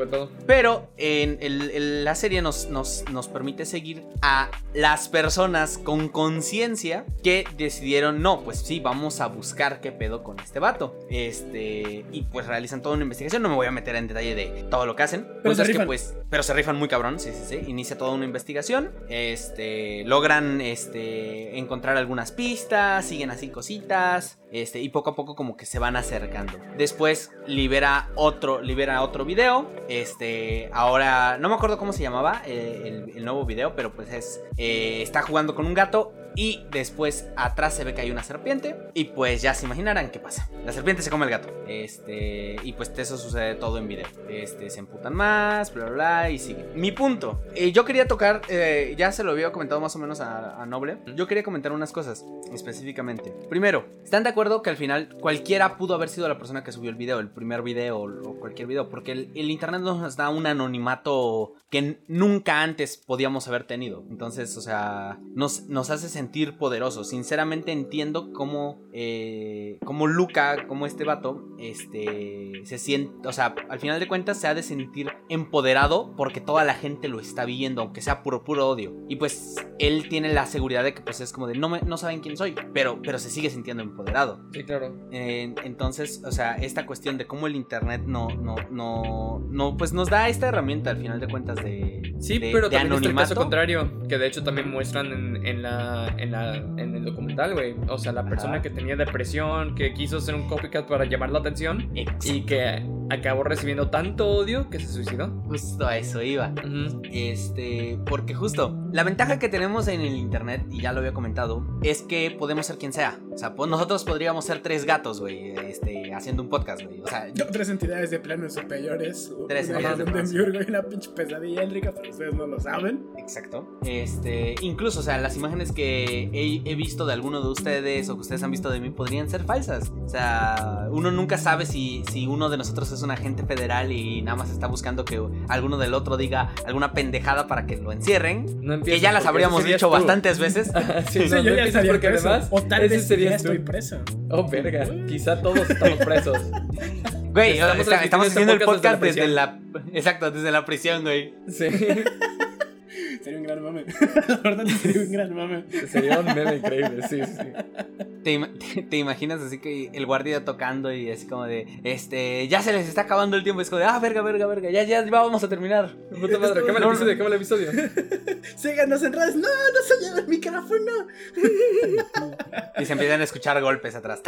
Pero en el- el- la serie nos, nos, nos permite seguir a las personas con conciencia que decidieron, no, pues sí, vamos a buscar qué pedo con este vato. Este, y pues realizan toda una investigación. No me voy a meter en detalle de todo lo que hacen. Se es que, pues, pero se rifan muy cabrón, sí, sí, sí. Inicia toda una investigación. Este, logran este, encontrar algunas pistas, siguen así cositas. Este, y poco a poco como que se van acercando. Después libera otro, libera otro video. Este, ahora, no me acuerdo cómo se llamaba eh, el, nuevo video, pero pues es, eh, está jugando con un gato. Y después atrás se ve que hay una serpiente. Y pues ya se imaginarán qué pasa. La serpiente se come el gato. Este, y pues eso sucede todo en video. Este, se emputan más, bla, bla, bla, y sigue. Mi punto. eh, yo quería tocar, eh, ya se lo había comentado más o menos a, Noble. Yo quería comentar unas cosas específicamente. Primero, ¿están de acuerdo que al final cualquiera pudo haber sido la persona que subió el video, el primer video o, cualquier video? Porque el, internet nos da un anonimato que nunca antes podíamos haber tenido. Entonces, o sea, nos, nos hace sentir poderosos. Sinceramente entiendo cómo, eh, cómo Luca, como este vato, este, se siente, o sea, al final de cuentas se ha de sentir empoderado porque toda la gente lo está viendo, aunque sea puro, puro odio. Y pues él tiene la seguridad de que pues es como de no, me, no saben quién soy, pero, pero se sigue sintiendo empoderado. Sí, claro. Eh, entonces, o sea, esta cuestión de cómo el internet no, no, no, no, pues nos da esta herramienta al final de cuentas de, Sí, de- pero de también está el caso anonimato. contrario, que de hecho también muestran en, en la, en, la, en el documental, güey. O sea, la persona Ajá. que tenía depresión, que quiso hacer un copycat para llamar la atención Exacto. y que acabó recibiendo tanto odio que se suicidó. Justo a eso iba. Este, porque justo, la ventaja que tenemos en el internet, y ya lo había comentado, es que podemos ser quien sea. O sea, pues nosotros podríamos ser tres gatos, güey, este, haciendo un podcast, güey. O sea, Tres entidades de planos superiores. Tres entidades de planos. Una pinche pesadilla éldrica, pero ustedes no lo saben. exacto. Este, incluso, o sea, las imágenes que he, he visto de alguno de ustedes o que ustedes han visto de mí podrían ser falsas. O sea, uno nunca sabe si, si uno de nosotros es un agente federal y nada más está buscando que alguno del otro diga alguna pendejada para que lo encierren. No Que ya las habríamos dicho tú. bastantes veces. sí, Sí, no, yo no ya porque preso. además o tal ese vez ya estoy preso. Oh, verga. Quizá todos estamos presos. Güey, Estamos estamos transmitiendo haciendo el este podcast podcast desde la... Exacto, desde la prisión, güey. Sí. Gran mame. Sería un gran mame. Sería un meme increíble, sí, sí. ¿Te, ima- te- te imaginas así que el guardia tocando y así como de, este, ya se les está acabando el tiempo? Es como de, ah, verga, verga, verga, ya, ya, ya vamos a terminar. Puta madre, cámara el episodio, cámara el episodio. Síganos en redes. No, no se lleva el micrófono. Y se empiezan a escuchar golpes atrás.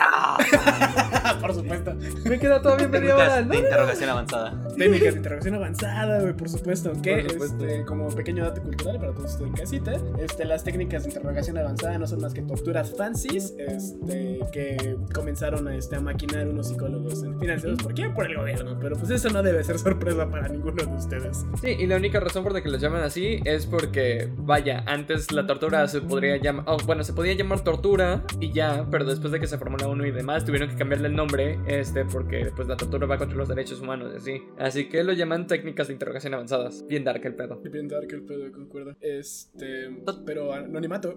Por supuesto. Me queda todavía media hora. Técnicas ¿no? de interrogación avanzada. Técnicas de interrogación avanzada, güey, por supuesto. Que, Por supuesto. Este, como pequeño dato cultural para todos ustedes en casita, este, las técnicas de interrogación avanzada no son más que torturas fancies este, que comenzaron a, este, a maquinar unos psicólogos financiados. ¿Por qué? Por el gobierno. Pero pues eso no debe ser sorpresa para ninguno de ustedes. Sí, y la única razón por la que los llaman así es porque, vaya, antes la tortura se podría llamar, oh, bueno, se podía llamar tortura y ya, pero después de que se formó la ONU y demás, tuvieron que cambiarle el nombre, este, porque pues la tortura va contra los derechos humanos y así. Así que lo llaman técnicas de interrogación avanzadas. Bien dark el pedo. Bien dark el pedo, concuerdo. Este, pero anonimato.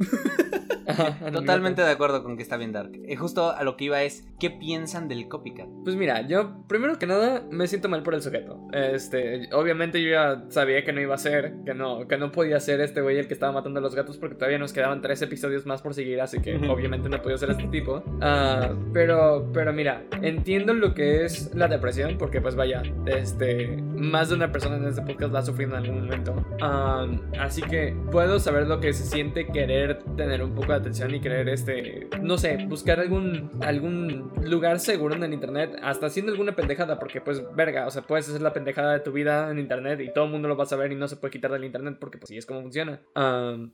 Ajá, Totalmente de acuerdo con que está bien dark. Y justo a lo que iba es, ¿qué piensan del copycat? Pues mira, yo primero que nada me siento mal por el sujeto. Este, obviamente yo ya sabía que no iba a ser, que no, que no podía ser este güey el que estaba matando a los gatos porque todavía nos quedaban tres episodios más por seguir, así que obviamente no podía ser este tipo. Ah, pero, pero mira, entiendo lo que es la depresión porque pues vaya, este, más de una persona en este podcast la ha sufrido en algún momento. Ah, así que puedo saber lo que se siente querer tener un poco de atención y querer este, no buscar algún algún lugar seguro en el internet, hasta haciendo alguna pendejada, porque pues verga, o sea, puedes hacer la pendejada de tu vida en internet y todo el mundo lo va a saber y no se puede quitar del internet porque pues sí es como funciona.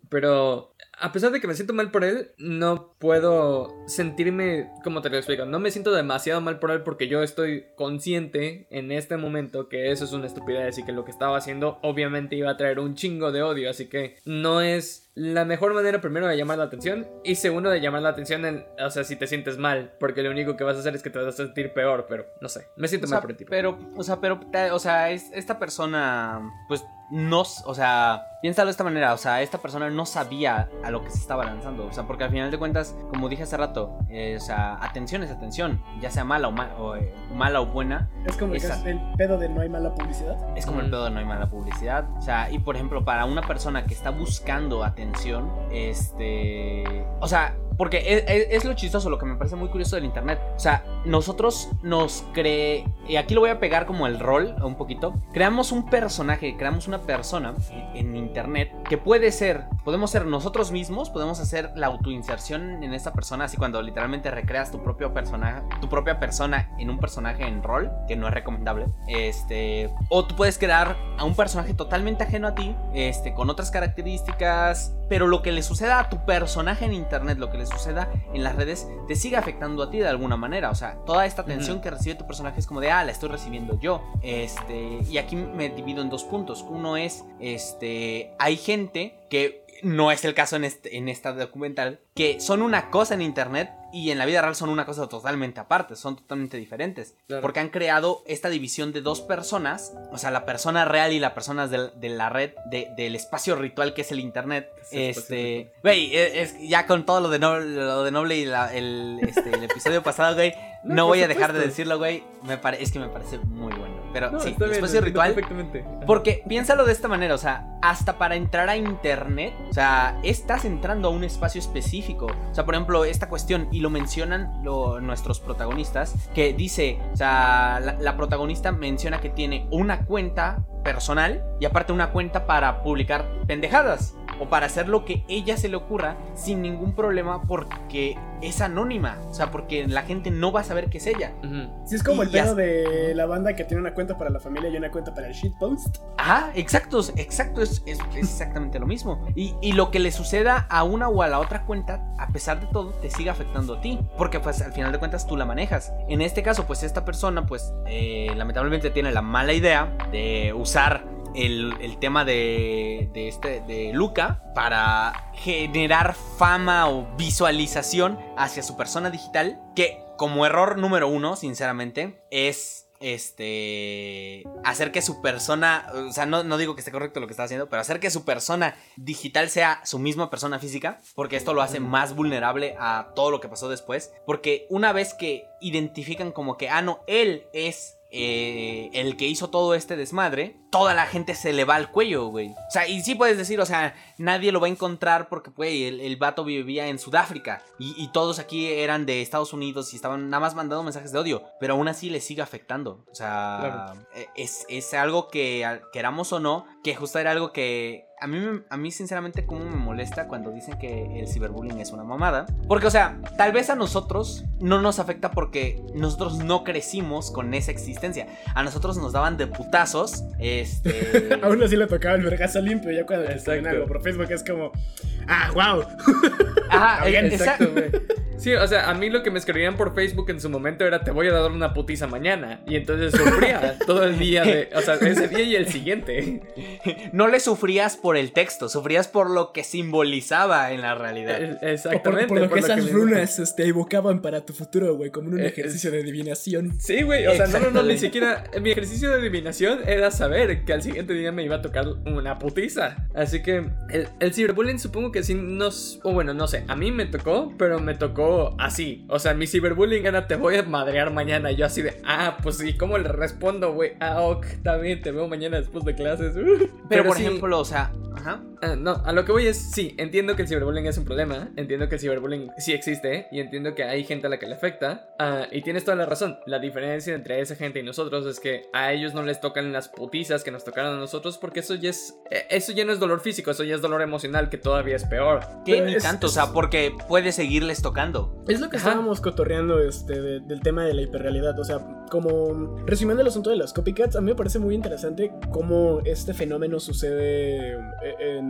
Pero a pesar de que me siento mal por él, no puedo sentirme, como te lo explico, no me siento demasiado mal por él porque yo estoy consciente en este momento que eso es una estupidez y que lo que estaba haciendo obviamente iba a traer un chingo de odio, así que no es la mejor manera primero de llamar la atención y segundo de llamar la atención en, o sea, si te sientes mal, porque lo único que vas a hacer es que te vas a sentir peor, pero no sé, me siento O mal sea, por el tipo. pero, o sea, pero, o sea, es- esta persona, pues, no, o sea, piénsalo de esta manera, o sea, esta persona no sabía a lo que se estaba lanzando, o sea, porque al final de cuentas, como dije hace rato, eh, o sea, atención es atención, ya sea mala o, ma- o, eh, mala o buena, Es como el, pedo de no hay mala publicidad. es como el pedo de no hay mala publicidad, o sea, y por ejemplo, para una persona que está buscando atención, este, o sea, porque es, es- es lo chistoso, lo que me parece muy curioso del internet. O sea, nosotros nos cree. Y aquí lo voy a pegar como el rol un poquito. Creamos un personaje, creamos una persona en internet que puede ser. Podemos ser nosotros mismos, podemos hacer la autoinserción en esta persona. Así cuando literalmente recreas tu propio personaje, tu propia persona en un personaje en rol, que no es recomendable. Este. O tú puedes crear a un personaje totalmente ajeno a ti, este, con otras características. Pero lo que le suceda a tu personaje en internet, lo que le suceda en las redes, te sigue afectando a ti de alguna manera. O sea, toda esta atención que recibe tu personaje es como de, ah, la estoy recibiendo yo. Este, y aquí me divido en dos puntos. Uno es, este, hay gente que no es el caso en, este, en esta documental, que son una cosa en internet y en la vida real son una cosa totalmente aparte, son totalmente diferentes. Claro. Porque han creado esta división de dos personas, o sea, la persona real y la persona del- de, la red, de- del espacio ritual que es el internet. Este, güey, es, es- ya con todo lo de Noble, lo de Noble y la- el, este, el episodio pasado, güey, no, voy a dejar de decirlo, güey. Me pare- es que me parece muy bueno. Pero No, sí, bien, espacio ritual. Perfectamente. Porque piénsalo de esta manera, o sea, hasta para entrar a internet, o sea, estás entrando a un espacio específico. O sea, por ejemplo, esta cuestión, y lo mencionan lo- nuestros protagonistas, que dice, o sea, la, la protagonista menciona que tiene una cuenta personal y aparte una cuenta para publicar pendejadas. O para hacer lo que ella se le ocurra sin ningún problema porque es anónima. O sea, porque la gente no va a saber que es ella. Sí, es como Y el pedo de la banda que tiene una cuenta para la familia y una cuenta para el shitpost. Ajá, exacto, exacto, es, es- es exactamente lo mismo. Y, y lo que le suceda a una o a la otra cuenta, a pesar de todo, te sigue afectando a ti. Porque pues al final de cuentas tú la manejas. En este caso, pues esta persona, pues eh, lamentablemente tiene la mala idea de usar el, el tema de, de este, de Luca para generar fama o visualización hacia su persona digital. Que como error número uno, sinceramente, es este hacer que su persona, o sea, no, no digo que esté correcto lo que está haciendo, pero hacer que su persona digital sea su misma persona física, porque esto lo hace más vulnerable a todo lo que pasó después, porque una vez que identifican como que, ah, no, él es eh, el que hizo todo este desmadre, toda la gente se le va al cuello, güey. O sea, y sí puedes decir, o sea, nadie lo va a encontrar porque, güey, el, el vato vivía en Sudáfrica y, y todos aquí eran de Estados Unidos y estaban nada más mandando mensajes de odio, pero aún así le sigue afectando. O sea, Claro. eh, es, es algo que, queramos o no, que justo era algo que a mí, a mí sinceramente como me molesta cuando dicen que el ciberbullying es una mamada. Porque, o sea, tal vez a nosotros no nos afecta porque nosotros no crecimos con esa existencia. A nosotros nos daban de putazos. Este. Aún así le tocaba el vergazo limpio. Ya cuando escriben algo por Facebook es como, ah, wow. Ajá, esa- Exacto, güey. Sí, o sea, a mí lo que me escribían por Facebook en su momento era te voy a dar una putiza mañana. Y entonces sufría todo el día de. O sea, ese día y el siguiente. no le sufrías por el texto, sufrías por lo que simbolizaba en la realidad. Eh, O por, Exactamente. por lo que esas runas este, evocaban para tu futuro, güey, como en un Eh, ejercicio de adivinación. Sí, güey, o sea, no, no, no, Exactamente. ni siquiera. Mi ejercicio de adivinación era saber que al siguiente día me iba a tocar una putiza. Así que el, el ciberbullying supongo que sí nos. O bueno, no sé, a mí me tocó, pero me tocó así. O sea, mi ciberbullying era te voy a madrear mañana. Yo así de, ah, pues sí, ¿cómo le respondo, güey? Ah, ok, bien, te veo mañana después de clases. Uh. Pero, por sí, ejemplo, o sea, ajá. Ah, no, a lo que voy es, sí, entiendo que el ciberbullying es un problema, entiendo que el ciberbullying sí existe y entiendo que hay gente a la que le afecta. ah, y tienes toda la razón, la diferencia entre esa gente y nosotros es que a ellos no les tocan las putizas que nos tocaron a nosotros porque eso ya es, eh, eso ya no es dolor físico, eso ya es dolor emocional que todavía es peor. Que ni es- tanto, o sea, porque puede seguirles tocando. Es lo que Ajá. estábamos cotorreando este, de- del tema de la hiperrealidad. O sea, como resumiendo el asunto de los copycats, a mí me parece muy interesante cómo este fenómeno sucede eh, en,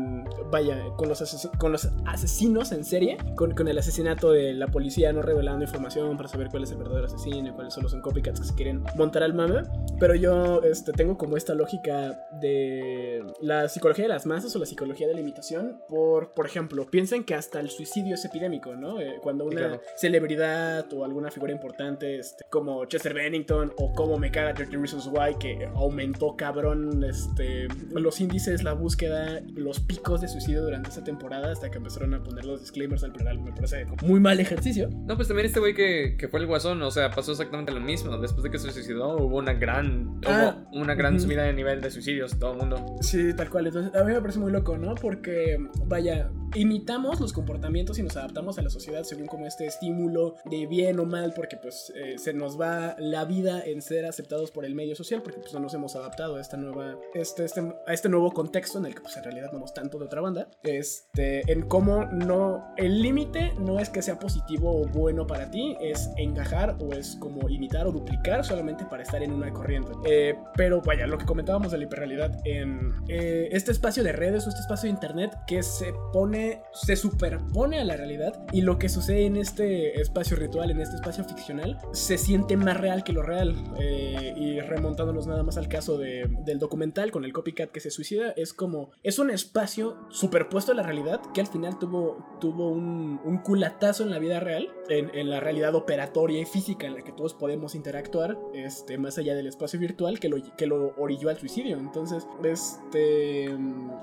vaya, con los, ases- con los asesinos en serie, con, con el asesinato de la policía no revelando información para saber cuál es el verdadero asesino y cuáles solo son copycats que se quieren montar al mame. Pero yo este, tengo como esta lógica de la psicología de las masas o la psicología de la imitación. Por, por ejemplo, piensen que hasta el suicidio es epidémico, ¿no? Eh, cuando una claro. celebridad o alguna figura importante, este, como Chester Bennington o como me caga 30 Reasons Why, que aumentó cabrón este, los índices, la búsqueda, los picos de suicidio durante esa temporada hasta que empezaron a poner los disclaimers al plural. Me parece como muy mal ejercicio. No, pues también este güey que, que fue el guasón, o sea, pasó exactamente lo mismo. Después de que se suicidó, hubo una gran, Ah, hubo una gran subida de nivel de suicidios, todo el mundo. Sí, tal cual. Entonces, a mí me parece muy loco, ¿no? Porque, vaya, imitamos los comportamientos y nos adaptamos a la sociedad según como este estímulo de bien o mal, porque pues eh, se nos va la vida en ser aceptados por el medio social, porque pues no nos hemos adaptado a esta nueva, este, este, a este nuevo contexto en el que pues en realidad vamos tanto de otra banda, este, en cómo no, el límite no es que sea positivo o bueno para ti, es encajar o es como imitar o duplicar solamente para estar en una corriente. Eh, pero vaya, lo que comentábamos de la hiperrealidad en eh, este espacio de redes o este espacio de internet que se pone, se superpone a la realidad y lo que sucede en este espacio ritual, en este espacio ficcional, se siente más real que lo real. Eh, y remontándonos nada más al caso de- del documental con el copycat que se suicida, es como, es un espacio superpuesto a la realidad que al final tuvo, tuvo un, culatazo en la vida real, en, en la realidad operatoria y física en la que todos podemos interactuar, este, más allá del espacio virtual que lo, que lo orilló al suicidio. Entonces, este,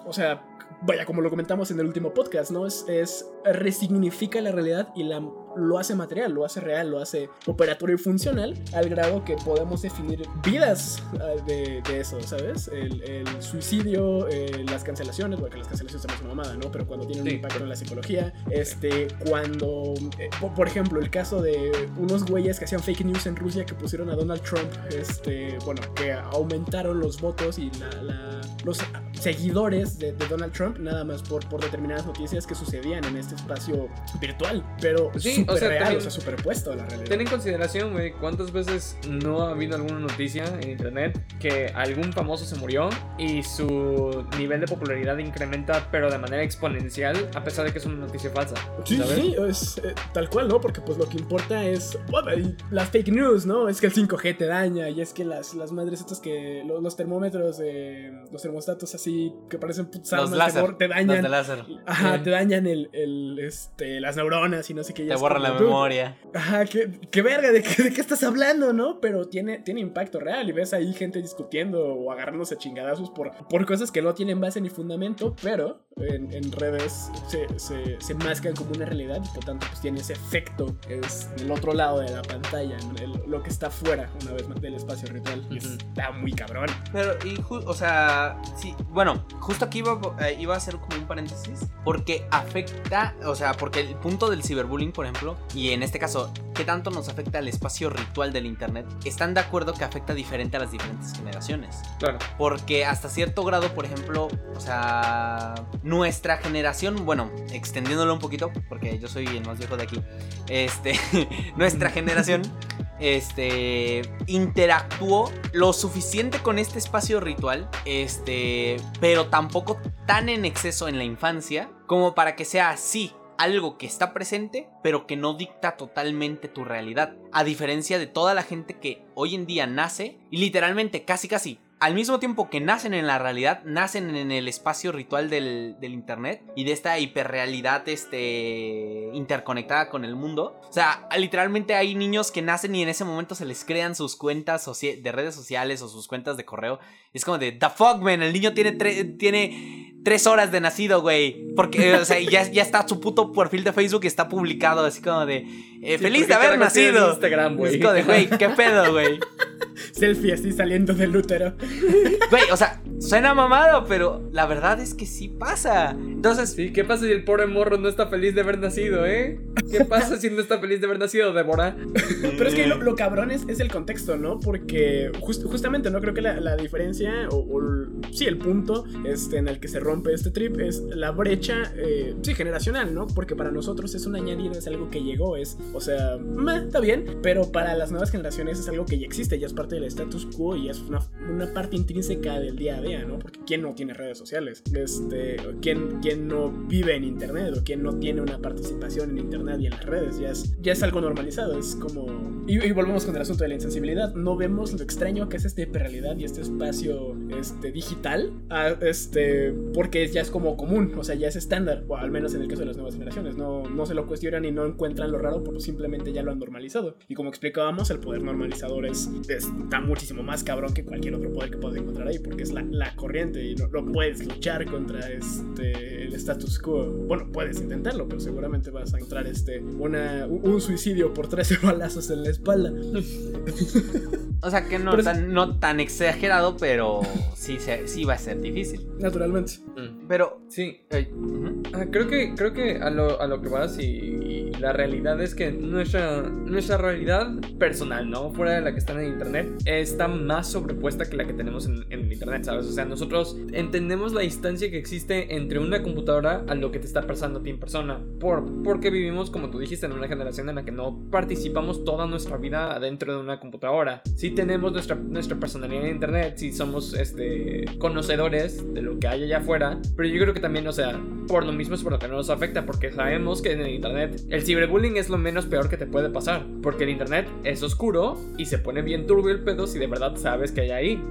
o sea, vaya, como lo comentamos en el último podcast, ¿no? Es, es resignifica la realidad y la lo hace material, lo hace real, lo hace operatorio y funcional, al grado que podemos definir vidas ah, de, de eso, ¿sabes? El, el suicidio, eh, las cancelaciones, porque las cancelaciones son una mamada, ¿no? Pero cuando tienen un Sí. impacto en la psicología, este, cuando, eh, por, por ejemplo, el caso de unos güeyes que hacían fake news en Rusia que pusieron a Donald Trump, este, bueno, que aumentaron los votos y la- la- los seguidores de, de Donald Trump, nada más por, por determinadas noticias que sucedían en este espacio virtual, pero Sí, súper o sea, real, también- o sea, superpuesto a la realidad. Ten en consideración, güey, cuántas veces no ha habido alguna noticia en internet que algún famoso se murió y su nivel de popularidad incrementa, pero de manera exponencial, a pesar de que es una noticia falsa. Sí, ¿sabes? sí, es eh, tal cual, ¿no? Porque pues lo que importa es bueno, las fake news, ¿no? Es que el 5G te daña y es que las, las madres estas que lo- los, termómetros, eh, los termostatos así que parecen putas armas te, láser. bor- te Los dañan. de láser. Ajá, Sí. te dañan el, el, este, las neuronas y no sé qué. y Te borra la memoria. Ajá, qué, qué verga, ¿de qué, de qué estás hablando, no? Pero tiene, tiene impacto real y ves ahí gente discutiendo o agarrándose a chingadazos por, por cosas que no tienen base ni fundamento, pero en, en redes se, se, se mascan como una realidad y por tanto pues tiene ese efecto es el otro lado de la pantalla. El- lo que está fuera una vez más del espacio virtual. y Ujú. Está muy cabrón. Pero, y o sea, sí, bueno, justo aquí iba, eh, iba a hacer como un paréntesis, porque afecta, o sea, porque el punto del ciberbullying, por ejemplo, y en este caso, ¿qué tanto nos afecta al espacio ritual del Internet? Están de acuerdo que afecta diferente a las diferentes generaciones. Claro. Porque hasta cierto grado, por ejemplo, o sea, nuestra generación, bueno, extendiéndolo un poquito, porque yo soy el más viejo de aquí, este, nuestra generación, este, interactuó lo suficiente con este espacio ritual, este, pero tampoco tan en exceso en la infancia, como para que sea así. Algo que está presente, pero que no dicta totalmente tu realidad. A diferencia de toda la gente que hoy en día nace y literalmente casi casi al mismo tiempo que nacen en la realidad, nacen en el espacio ritual del, del internet y de esta hiperrealidad este, interconectada con el mundo. O sea, literalmente hay niños que nacen y en ese momento se les crean sus cuentas de redes sociales o sus cuentas de correo. Es como de, the fuck, man, el niño tiene, tiene tres horas de nacido, güey. Porque, o sea, ya, ya está su puto perfil de Facebook y está publicado así como de, eh, Sí, feliz de haber nacido. Instagram, güey. De, güey, qué pedo, güey. Selfie así saliendo del útero. Güey, o sea, suena mamado, pero la verdad es que sí pasa. Entonces, Sí, ¿qué pasa si el pobre morro no está feliz de haber nacido, eh? ¿Qué pasa si no está feliz de haber nacido, Débora? Pero es que lo, lo cabrón es, es el contexto, ¿no? Porque just- justamente, ¿no? Creo que la, la diferencia, o, o el- sí, el punto este, en el que se rompe este trip es la brecha, eh, sí, generacional, ¿no? Porque para nosotros es un añadido, es algo que llegó, es, o sea, meh, está bien, pero para las nuevas generaciones es algo que ya existe, ya es parte del status quo y es una, una parte intrínseca del día a día, ¿no? Porque ¿quién no tiene redes sociales? Este, ¿quién, ¿Quién no vive en Internet? ¿O quién no tiene una participación en Internet y en las redes? Ya es, ya es algo normalizado, es como... Y, y volvemos con el asunto de la insensibilidad. No vemos lo extraño que es esta hiperrealidad y este espacio este, digital, a- este, porque ya es como común, o sea, ya es estándar, o al menos en el caso de las nuevas generaciones. No, no se lo cuestionan y no encuentran lo raro, porque simplemente ya lo han normalizado. Y como explicábamos, el poder normalizador es, está muchísimo más cabrón que cualquier otro poder que puedas encontrar ahí, porque es la, la corriente y no, no puedes luchar contra este, el status quo. Bueno, puedes intentarlo, pero seguramente vas a encontrar este, una, un suicidio por 13 balazos en la espalda. o sea que no Pero es- tan, no tan exagerado, pero sí, sí va a ser difícil. Naturalmente. Mm. Pero, Sí, eh, ujú. Ah, creo que, creo que a lo, a lo que vas y, y la realidad es que nuestra, nuestra realidad personal, ¿no? Fuera de la que está en el internet, está más sobrepuesta que la que tenemos en, en el internet, ¿sabes? O sea, nosotros entendemos la distancia que existe entre una computadora a lo que te está pasando a ti en persona. Por, porque vivimos, como tú dijiste, en una generación en la que no participamos toda nuestra vida adentro de una computadora. Sí tenemos nuestra, nuestra personalidad en internet, sí somos este, conocedores de lo que hay allá afuera, pero yo creo que también, o sea, por lo mismo es por lo que no nos afecta, porque sabemos que en el internet el ciberbullying es lo menos peor que te puede pasar, porque el internet es oscuro y se pone bien turbio el pedo si de verdad sabes que hay ahí.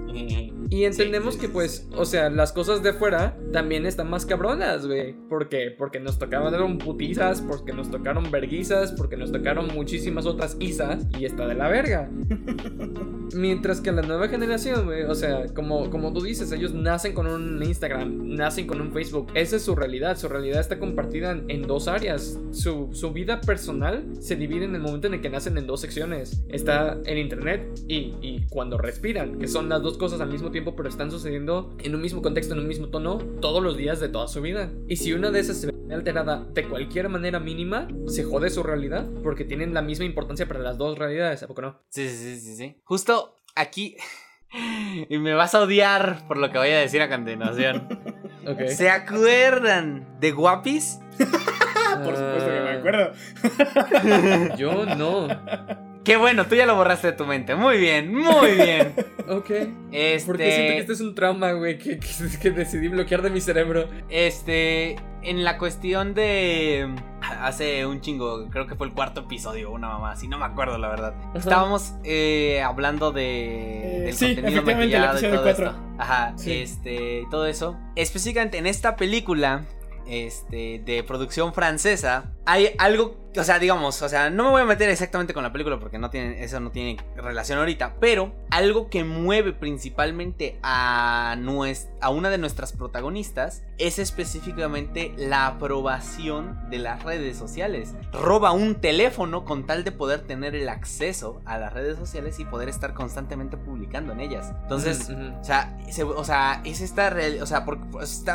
Y entendemos sí, que sí. pues, o sea, las cosas de fuera también están más cabronas, güey. ¿Por qué? Porque nos tocaron putizas, porque nos tocaron verguizas, porque nos tocaron muchísimas otras isas y está de la verga. Mientras que la nueva generación, güey, o sea, como, como tú dices, ellos nacen con un Instagram, nacen con un Facebook. Esa es su realidad. Su realidad está compartida en, dos áreas. Su, su, vida personal se divide en el momento en el que nacen en dos secciones. Está el internet y, y cuando respiran, que son las dos cosas al mismo tiempo, pero están sucediendo en un mismo contexto, en un mismo tono, todos los días de toda su vida. Y si una de esas se ve alterada de cualquier manera mínima, se jode su realidad, porque tienen la misma importancia para las dos realidades, ¿a poco no? Sí, sí, sí, sí. Justo aquí. Y me vas a odiar por lo que voy a decir a continuación. ¿Se acuerdan de Guapis? por supuesto que me acuerdo. Yo no. Qué bueno, tú ya lo borraste de tu mente. Muy bien, muy bien. ok. Este... Porque siento que este es un trauma, güey, que, que, decidí bloquear de mi cerebro. Este, en la cuestión de... Hace un chingo, creo que fue el cuarto episodio, una mamá así, no me acuerdo la verdad. Estábamos eh, hablando de... Eh, del sí, contenido maquillado y todo esto. Ajá, este, todo eso. Específicamente en esta película, este, de producción francesa, hay algo, o sea, digamos, o sea, no me voy a meter exactamente con la película porque no tiene, eso no tiene relación ahorita, pero algo que mueve principalmente a, a una de nuestras protagonistas es específicamente la aprobación de las redes sociales. Roba un teléfono con tal de poder tener el acceso a las redes sociales y poder estar constantemente publicando en ellas. Entonces, o, sea, o sea, es esta real, o sea, porque,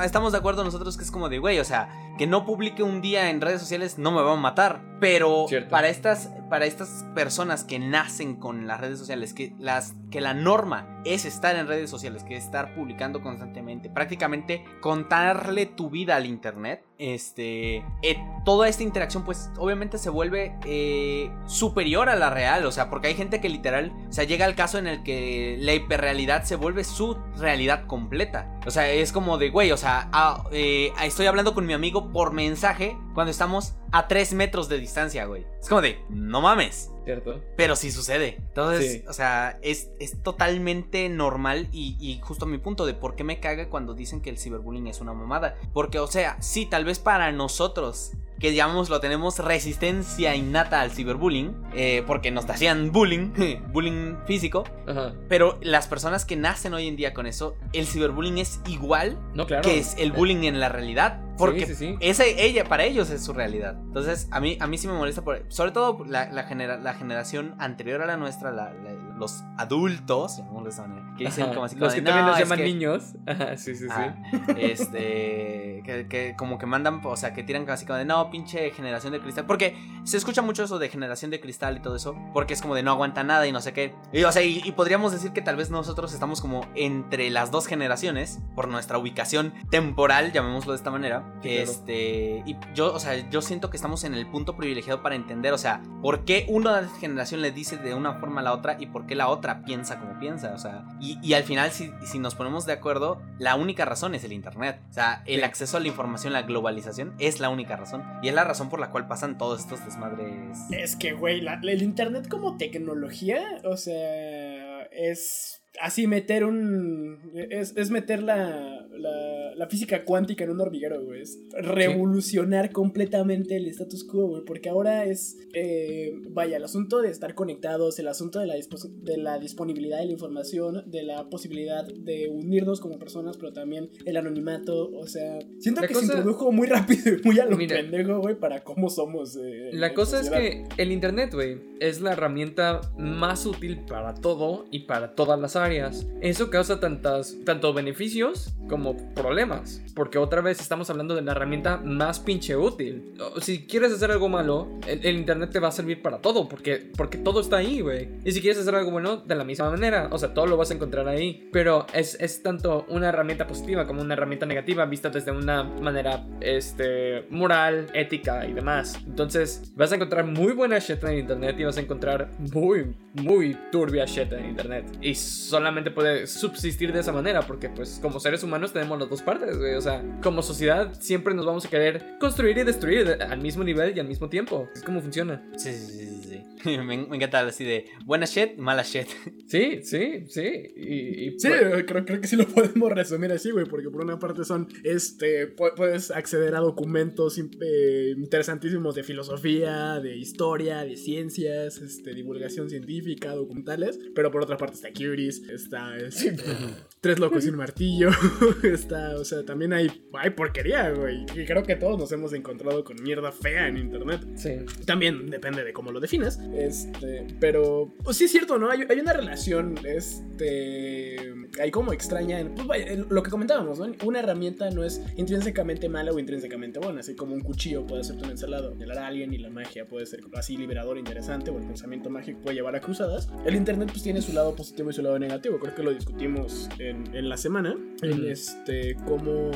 estamos de acuerdo nosotros que es como de, güey, o sea, que no publique un día en redes sociales no me va a matar. Pero para estas, para estas personas que nacen con las redes sociales, que, las, que la norma es estar en redes sociales, que es estar publicando constantemente, prácticamente contarle tu vida al internet, este, eh, toda esta interacción pues obviamente se vuelve eh, superior a la real, o sea, porque hay gente que literal, o sea, llega al caso en el que la hiperrealidad se vuelve su realidad completa. O sea, es como de, güey, o sea, ah, eh, estoy hablando con mi amigo por mensaje cuando estamos a 3 metros de distancia, güey. Es como de, no mames. Cierto. Pero sí sucede. Entonces, o sea, es, es totalmente normal y, y, justo a mi punto de por qué me caga cuando dicen que el ciberbullying es una mamada. Porque, o sea, sí, tal vez para nosotros que digamos lo tenemos resistencia innata al ciberbullying, eh, porque nos hacían bullying, bullying físico, pero las personas que nacen hoy en día con eso, el ciberbullying es igual que es el bullying en la realidad, porque Ese, ella, para ellos es su realidad. Entonces, a mí, a mí sí me molesta, por, sobre todo la, la, la generación anterior a la nuestra, los adultos, que dicen como así Los que también los llaman niños. sí, sí, sí. Este, que, que, como que mandan, o sea, que tiran así como de, no, pinche generación de cristal. Porque se escucha mucho eso de generación de cristal y todo eso. Porque es como de no aguanta nada y no sé qué. Y, o sea, y, podríamos decir que tal vez nosotros estamos como entre las dos generaciones. Por nuestra ubicación temporal, llamémoslo de esta manera. este. Y yo, o sea, yo siento que estamos en el punto privilegiado para entender, o sea, por qué una generación le dice de una forma a la otra y por qué la otra piensa como piensa. O sea, y, al final, si, si, nos ponemos de acuerdo, la única razón es el internet. O sea, el acceso a la información, la globalización, es la única razón. Y es la razón por la cual pasan todos estos desmadres. Es que, güey, el internet como tecnología, o sea, es así meter un. Es, es meter la, la, la, física cuántica en un hormiguero, güey. Es revolucionar completamente el status quo, güey. Porque ahora es. Eh, vaya, el asunto de estar conectados, el asunto de la, de la disponibilidad de la información, de la posibilidad de unirnos como personas, pero también el anonimato. O sea, siento que se introdujo muy rápido y muy a lo pendejo, güey, para cómo somos. Eh, la cosa es que el internet, güey, es la herramienta más útil para todo y para todas las áreas eso causa tantas, tanto beneficios como problemas. Porque otra vez estamos hablando de la herramienta más pinche útil. Si quieres hacer algo malo, el, internet te va a servir para todo. Porque, porque todo está ahí, güey. Y si quieres hacer algo bueno, de la misma manera. O sea, todo lo vas a encontrar ahí. Pero es, es tanto una herramienta positiva como una herramienta negativa vista desde una manera este, moral, ética y demás. Entonces, vas a encontrar muy buena shit en internet y vas a encontrar muy, muy turbia shit en internet. Y solamente puede subsistir de esa manera, porque pues como seres humanos tenemos las dos partes, güey. O sea, como sociedad siempre nos vamos a querer construir y destruir al mismo nivel y al mismo tiempo. Es como funciona. Sí, sí, sí. sí. me, me encanta así de buena shit, mala shit. Sí, sí, sí. Y, y- Sí, pues- creo, creo que sí lo podemos resumir así, güey, porque por una parte son, este, pu- puedes acceder a documentos eh, interesantísimos de filosofía, de historia, de ciencias, este, divulgación científica, documentales, pero por otra parte está Curies, está este, Tres Locos y un Martillo, está, o sea, también hay, hay porquería, güey, y creo que todos nos hemos encontrado con mierda fea en internet. sí. También depende de cómo lo definas. Este, pero pues sí es cierto, ¿no? Hay, hay una relación, este, hay como extraña, en- pues vaya, en lo que comentábamos, ¿no? Una herramienta no es intrínsecamente mala o intrínsecamente buena, así como un cuchillo puede hacerte un ensalado, el a alguien y la magia puede ser así liberador, interesante, o el pensamiento mágico puede llevar a cruzadas. El internet pues tiene su lado positivo y su lado negativo, creo que lo discutimos en, en la semana, en este, como,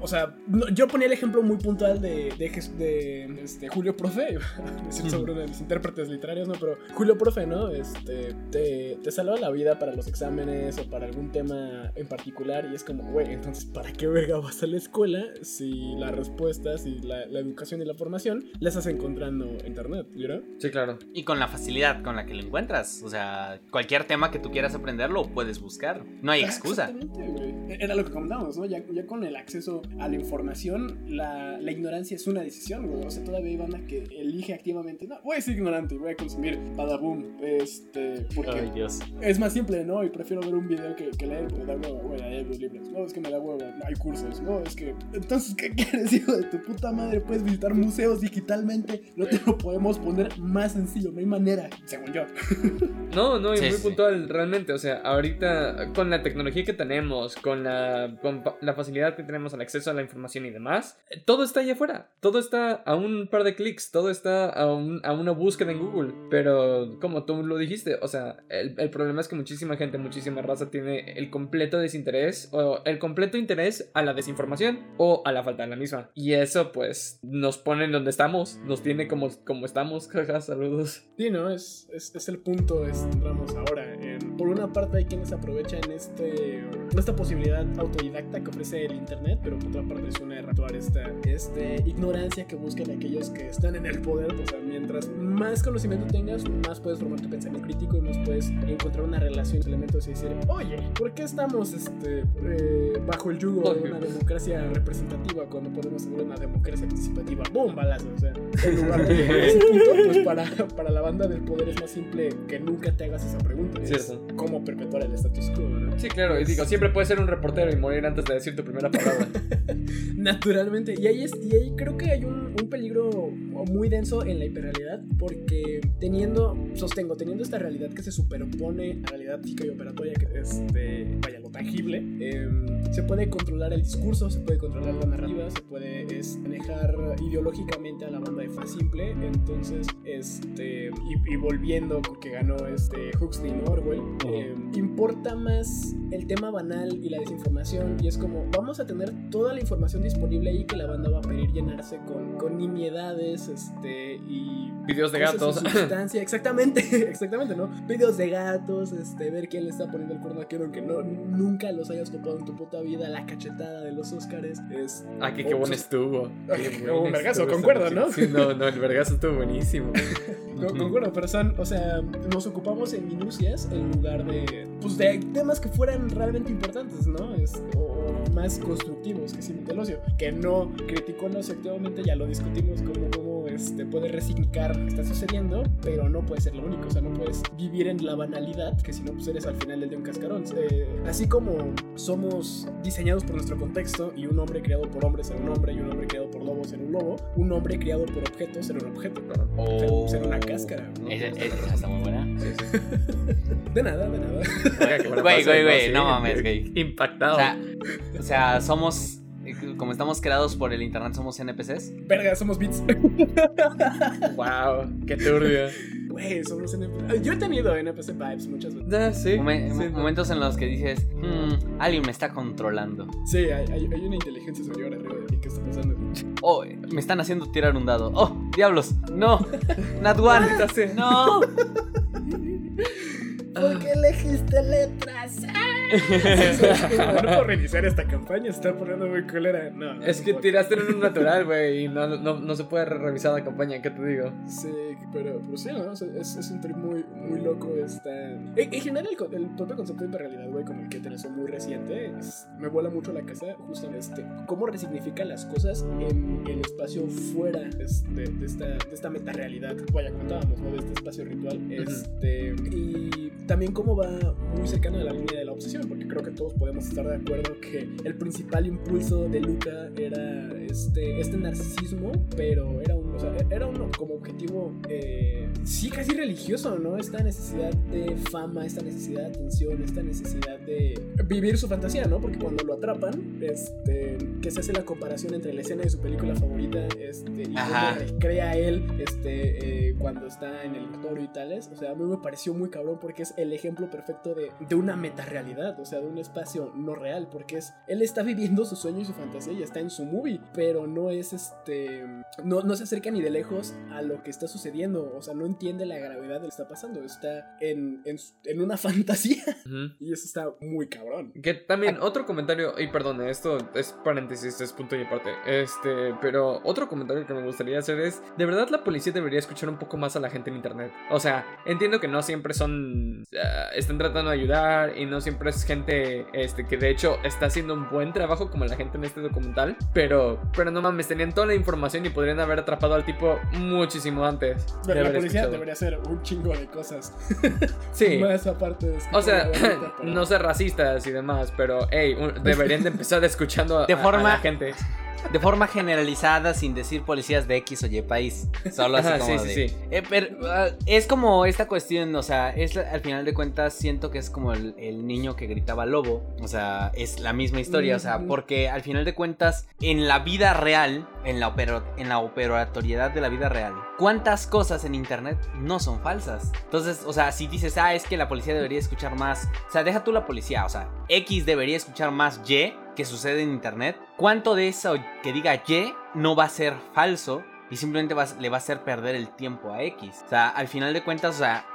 o sea, no- yo ponía el ejemplo muy puntual de, de, de, este, Julio Profe, decir sobre uno de mis intérpretes literarios, ¿no? Pero Julio Profe, ¿no? Este, te, te salva la vida para los exámenes o para algún tema en particular y es como, güey, entonces, ¿para qué verga vas a la escuela si las respuestas y la, la educación y la formación las estás encontrando en internet, ¿no? Sí, claro. Y con la facilidad con la que lo encuentras. O sea, cualquier tema que tú quieras aprender lo puedes buscar. No hay excusa. Exactamente, güey. Era lo que comentábamos, ¿no? Ya, ya con el acceso a la información, la, la ignorancia es una decisión, güey. O sea, todavía hay banda que elige activamente, no, voy a ser ignorante, voy a consumir badaboom, este, porque Ay, Dios. es más simple, ¿no? Y prefiero ver un video que, que leer, porque da huevo, güey, hay libros libres. No, es que me da huevo, no, hay cursos, no, es que... Entonces, ¿qué quieres, hijo de tu puta madre? Puedes visitar museos digitalmente, no te lo podemos poner más sencillo, no hay manera, según yo. No, no, y Sí, muy sí. puntual, realmente. O sea, ahorita con la tecnología que tenemos, con la, con la facilidad que tenemos al acceso a la información y demás, eh, todo está allá afuera. Todo está a un par de clics, todo está a, un- a una búsqueda en Google. Pero como tú lo dijiste, o sea, el, el problema es que muchísima gente, muchísima raza tiene el completo desinterés o el completo interés a la desinformación o a la falta de la misma. Y eso pues nos pone en donde estamos, nos tiene como, como estamos. Jaja, saludos. Sí, ¿no? Es, es, es el punto, es, entramos ahora. Por una parte hay quienes aprovechan este, esta posibilidad autodidacta que ofrece el Internet, pero por otra parte es una erratuar esta este, ignorancia que buscan aquellos que están en el poder. O sea, mientras más conocimiento tengas, más puedes formar tu pensamiento crítico y más puedes encontrar una relación de elementos y decir, oye, ¿por qué estamos este, eh, bajo el yugo de una democracia representativa cuando podemos tener una democracia participativa? ¡Bum! Balazo. O sea, en lugar de ese punto, pues para, para la banda del poder es más simple que nunca te hagas esa pregunta. Es Cierto. Cómo perpetuar el status quo, ¿no? Sí, claro, y digo, siempre puedes ser un reportero y morir antes de decir tu primera palabra. Naturalmente. Y ahí, es, y ahí creo que hay un, un peligro muy denso en la hiperrealidad. Porque teniendo, sostengo, teniendo esta realidad que se superpone a la realidad física y operatoria, que es de, vaya, tangible, em, se puede controlar el discurso, se puede controlar la narrativa, se puede manejar ideológicamente a la banda de fa simple. Entonces, este, y, y volviendo con que ganó este Huxley, ¿no? Orwell, em, importa más el tema banal y la desinformación. Y es como, vamos a tener toda la información disponible ahí que la banda va a pedir llenarse con, con nimiedades este, y Videos de gatos. sustancia. Exactamente, exactamente, ¿no? Videos de gatos, este, ver quién le está poniendo el cuerno a quién, aunque no, nunca los hayas topado en tu puta vida, la cachetada de los Óscares. Es, Ah, que o, qué pues, bueno estuvo. Qué qué bueno buen vergazo, concuerdo, ¿no? Sí, no, no, el vergazo estuvo buenísimo. No, concuerdo, pero son, o sea, nos ocupamos en minucias en lugar de, pues, de temas que fueran realmente importantes, ¿no? Es, o, más constructivos que simplemente el ocio. Que no criticó el ocio activamente, ya lo discutimos, cómo este, puede resignificar lo que está sucediendo, pero no puede ser lo único, o sea, no puedes vivir en la banalidad, que si no, pues eres al final el de un cascarón. Eh, así como somos diseñados por nuestro contexto y un hombre creado por hombres era un hombre y un hombre creado por lobos era un lobo, un hombre creado por objetos era un objeto. Oh. Ser una cáscara, ¿no? Esa, esa está muy buena. Sí, sí. De nada, de nada. Güey, güey, güey, no mames, güey. Impactado. O sea, o sea, somos. Como estamos creados por el internet, somos NPCs. Verga, somos bits. wow, qué turbio. Güey, somos NPC. Yo he tenido NPC vibes muchas veces. Ah, sí. Momen- sí, no. momentos en los que dices, "Hmm, alguien me está controlando. Sí, hay, hay, hay una inteligencia superior arriba de mí que está pensando. Oh, me están haciendo tirar un dado. Oh, diablos. No. Not one. Sea. No. ¿Por qué elegiste letras? no puedo reiniciar esta campaña, está poniendo muy culera. No, es que tiraste en un natural, güey, y no, no, no se puede re- revisar la campaña, ¿qué te digo? Sí, pero, pero sí, ¿no? O sea, es, es un trip muy, muy loco. Está... En, en general, el, el propio concepto de realidad, güey, con el que tenés muy reciente, es- me vuela mucho la casa, justo en este. Cómo resignifica las cosas en el espacio fuera es- de, de esta, de esta metarealidad. Vaya, comentábamos, ¿no? De este espacio ritual. Este. Y también cómo va muy cercano a la línea de la obsesión, porque creo que todos podemos estar de acuerdo que el principal impulso de Luca era este, este narcisismo, pero era un, o sea, era uno como objetivo, eh, sí, casi religioso, ¿no? Esta necesidad de fama, esta necesidad de atención, esta necesidad de vivir su fantasía, ¿no? Porque cuando lo atrapan, este, que se hace la comparación entre la escena de su película favorita, este, y cómo recrea él, este, eh, cuando está en el laboratorio y tales, o sea, a mí me pareció muy cabrón porque es el ejemplo perfecto de, de una metarealidad, o sea, de un espacio no real, porque es, él está viviendo su sueño y su fantasía y está en su movie, pero no es este, no, no se acerca ni de lejos a lo que está sucediendo, o sea, no entiende la gravedad de lo que está pasando, está en, en, en una fantasía y eso está muy cabrón. Que también, otro comentario, y perdón, esto es paréntesis, es punto y aparte. Este, pero otro comentario que me gustaría hacer es: de verdad, la policía debería escuchar un poco más a la gente en internet. O sea, entiendo que no siempre son. Ah, están tratando de ayudar y no siempre es gente este, que de hecho está haciendo un buen trabajo como la gente en este documental. Pero, pero no mames, tenían toda la información y podrían haber atrapado al tipo muchísimo antes. de Pero la policía escuchado. debería hacer un chingo de cosas. Sí. Más aparte de O sea, pero- no ser racistas y demás, pero hey, un- deberían de empezar escuchando a, De a- a forma- la gente. De forma generalizada, sin decir policías de X o Y país. Solo así como sí, sí, de- sí. Eh, pero, ah, es como esta cuestión, o sea, es al final de cuentas siento que es como el, el niño que gritaba lobo. O sea, es la misma historia, o sea, porque al final de cuentas, en la vida real, en la, opero- en la operatoriedad de la vida real, ¿cuántas cosas en internet no son falsas? Entonces, o sea, si dices, ah, es que la policía debería escuchar más, o sea, deja tú la policía, o sea, X debería escuchar más Y que sucede en internet, ¿cuánto de eso que diga Y no va a ser falso y simplemente va- le va a hacer perder el tiempo a X? O sea, al final de cuentas, o sea,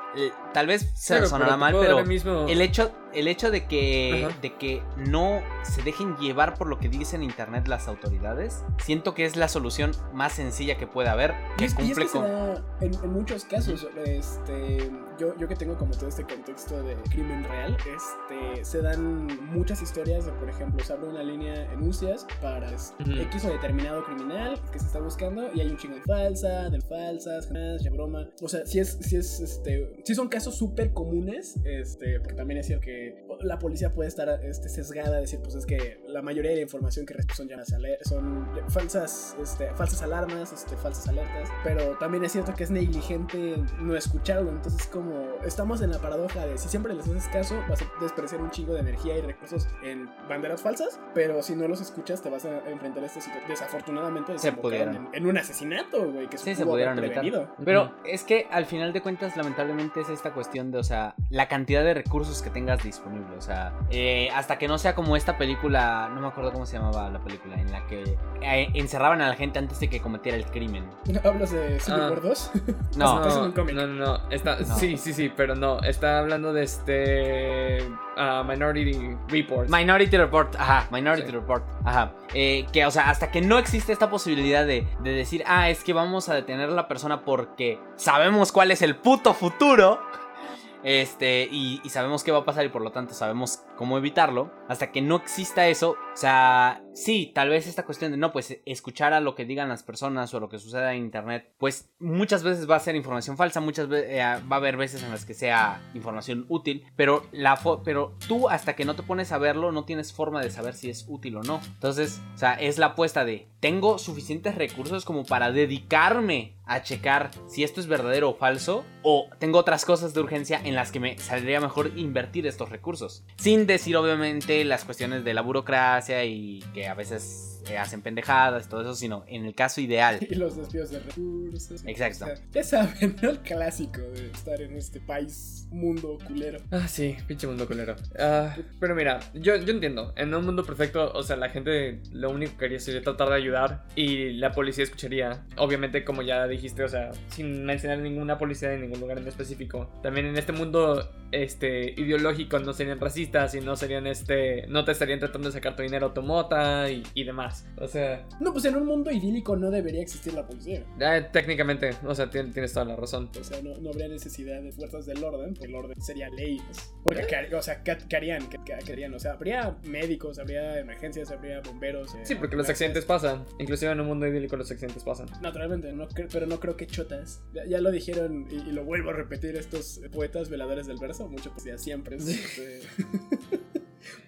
tal vez se Claro, sonará mal, pero el mismo- el hecho, el hecho de que, Ajá. de que no se dejen llevar por lo que dicen en internet las autoridades, siento que es la solución más sencilla que puede haber, Y es, y es cumple que se con... da en, en muchos casos, este, yo, yo que tengo como todo este contexto de crimen real, este, se dan muchas historias de, por ejemplo, se abre una línea en UCIAS para. X o determinado criminal que se está buscando y hay un chingo de falsa, de falsas, ya broma. O sea, si es, si es, este, si son casos súper comunes, este, porque también es cierto que la policía puede estar este, sesgada, decir, pues es que la mayoría de la información que recibe son llamadas son falsas, este, falsas alarmas, este, falsas alertas, pero también es cierto que es negligente no escucharlo, entonces como estamos en la paradoja de si siempre les haces caso, vas a desperdiciar un chingo de energía y recursos en banderas falsas, pero si no los escuchas te vas a enfrentar a esta situación. Desafortunadamente Se pudieron. en, en un asesinato, güey, que Sí, se pudieron evitar. Pero es que al final de cuentas, lamentablemente, es esta cuestión de, o sea, la cantidad de recursos que tengas disponible. O sea, eh, hasta que no sea como esta película, no me acuerdo cómo se llamaba la película, en la que eh, encerraban a la gente antes de que cometiera el crimen. ¿Hablas de Civil Ah. War 2? No, Estás en un cómic. no, no, no, está, No. sí, sí, sí, pero no, está hablando de este ah, Minority Report. Minority Report, ajá, Minority Sí. Report, ajá. Eh, que, o sea, hasta que no existe esta posibilidad de, de decir, ah, es que vamos a detener a la persona porque sabemos cuál es el puto futuro. Este, y, sabemos qué va a pasar y por lo tanto sabemos cómo evitarlo. Hasta que no exista eso, o sea, sí, tal vez esta cuestión de no, pues escuchar a lo que digan las personas o lo que suceda en internet, pues muchas veces va a ser información falsa, muchas veces va a haber veces en las que sea información útil, pero la pero tú hasta que no te pones a verlo no tienes forma de saber si es útil o no. Entonces, o sea, es la apuesta de tengo suficientes recursos como para dedicarme a checar si esto es verdadero o falso o tengo otras cosas de urgencia en las que me saldría mejor invertir estos recursos. Sin decir obviamente las cuestiones de la burocracia y que a veces eh, hacen pendejadas y todo eso, sino en el caso ideal. Y los desvíos de recursos. Exacto. O sea, ya saben, ¿no? El clásico de estar en este país, mundo culero. Ah, sí, pinche mundo culero. Ah, pero mira, yo, yo entiendo. En un mundo perfecto, o sea, la gente lo único que haría sería tratar de ayudar y la policía escucharía. Obviamente, como ya dijiste, o sea, sin mencionar ninguna policía en ningún lugar en específico. También en este mundo este ideológico no serían racistas y no serían este no te estarían tratando de sacar tu dinero y, y demás. O sea, No, pues en un mundo idílico no debería existir la policía. eh, técnicamente, o sea, tien- tienes toda la razón. O sea, no, no habría necesidad de fuerzas del orden, porque el orden sería ley. pues. Porque, ¿qué har- o sea, ¿qué, qué harían? ¿Qué, harían? O sea, habría médicos, habría emergencias, habría bomberos. eh, Sí, porque los accidentes pasan. Inclusive en un mundo idílico los accidentes pasan. Naturalmente, no pero no creo que chotas. Ya, ya lo dijeron y, y lo vuelvo a repetir estos poetas veladores del verso, mucho ya siempre. es, este,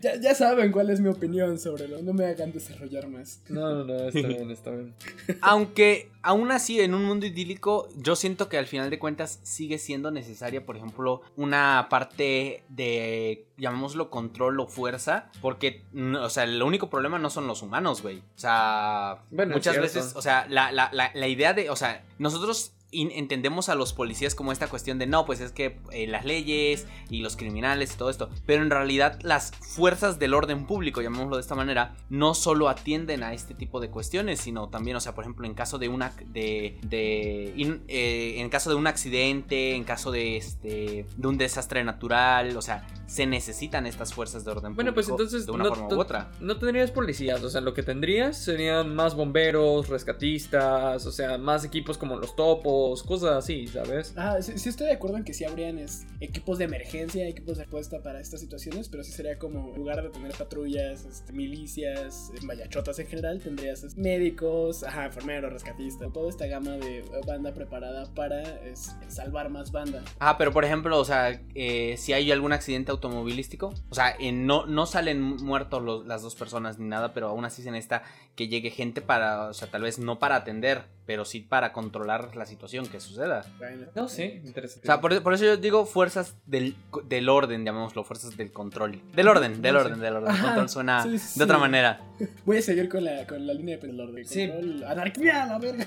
ya, ya saben cuál es mi opinión sobre lo. No me hagan desarrollar más. No, no, no, está bien, está bien. Aunque aún así en un mundo idílico yo siento que al final de cuentas sigue siendo necesaria, por ejemplo, una parte de, llamémoslo control o fuerza, porque, o sea, el único problema no son los humanos, güey. O sea, Bueno, muchas veces, o sea, la, la- la- la idea de, o sea, nosotros... entendemos a los policías como esta cuestión de no, pues es que eh, las leyes y los criminales y todo esto, pero en realidad las fuerzas del orden público, llamémoslo de esta manera, no solo atienden a este tipo de cuestiones, sino también, o sea, por ejemplo, en caso de una de, de eh, en caso de un accidente, en caso de este de un desastre natural, o sea, se necesitan estas fuerzas de orden Bueno, pues público entonces de una no, forma u otra. no tendrías policías, o sea, lo que tendrías serían más bomberos, rescatistas, o sea, más equipos como los topos, cosas así, ¿sabes? Ah, sí, sí estoy de acuerdo en que sí habrían es, equipos de emergencia, equipos de respuesta para estas situaciones, pero sí sería como, en lugar de tener patrullas, este, milicias, mayachotas en general, tendrías es, médicos, ajá, enfermeros, rescatistas, toda esta gama de banda preparada para es, salvar más banda. Ah, pero por ejemplo, o sea, eh, si hay algún accidente automovilístico, o sea, eh, no, no salen muertos las dos personas ni nada, pero aún así se necesita que llegue gente para, o sea, tal vez no para atender, pero sí para controlar la situación que suceda. No, sí, interesante. O sea, por, por eso yo digo fuerzas del, del orden, llamémoslo, fuerzas del control. Del orden, del No, orden, sí. del orden. Ajá, Control suena sí, sí, de otra manera. Voy a seguir con la, con la línea de orden. Sí. Control, anarquía, la verga.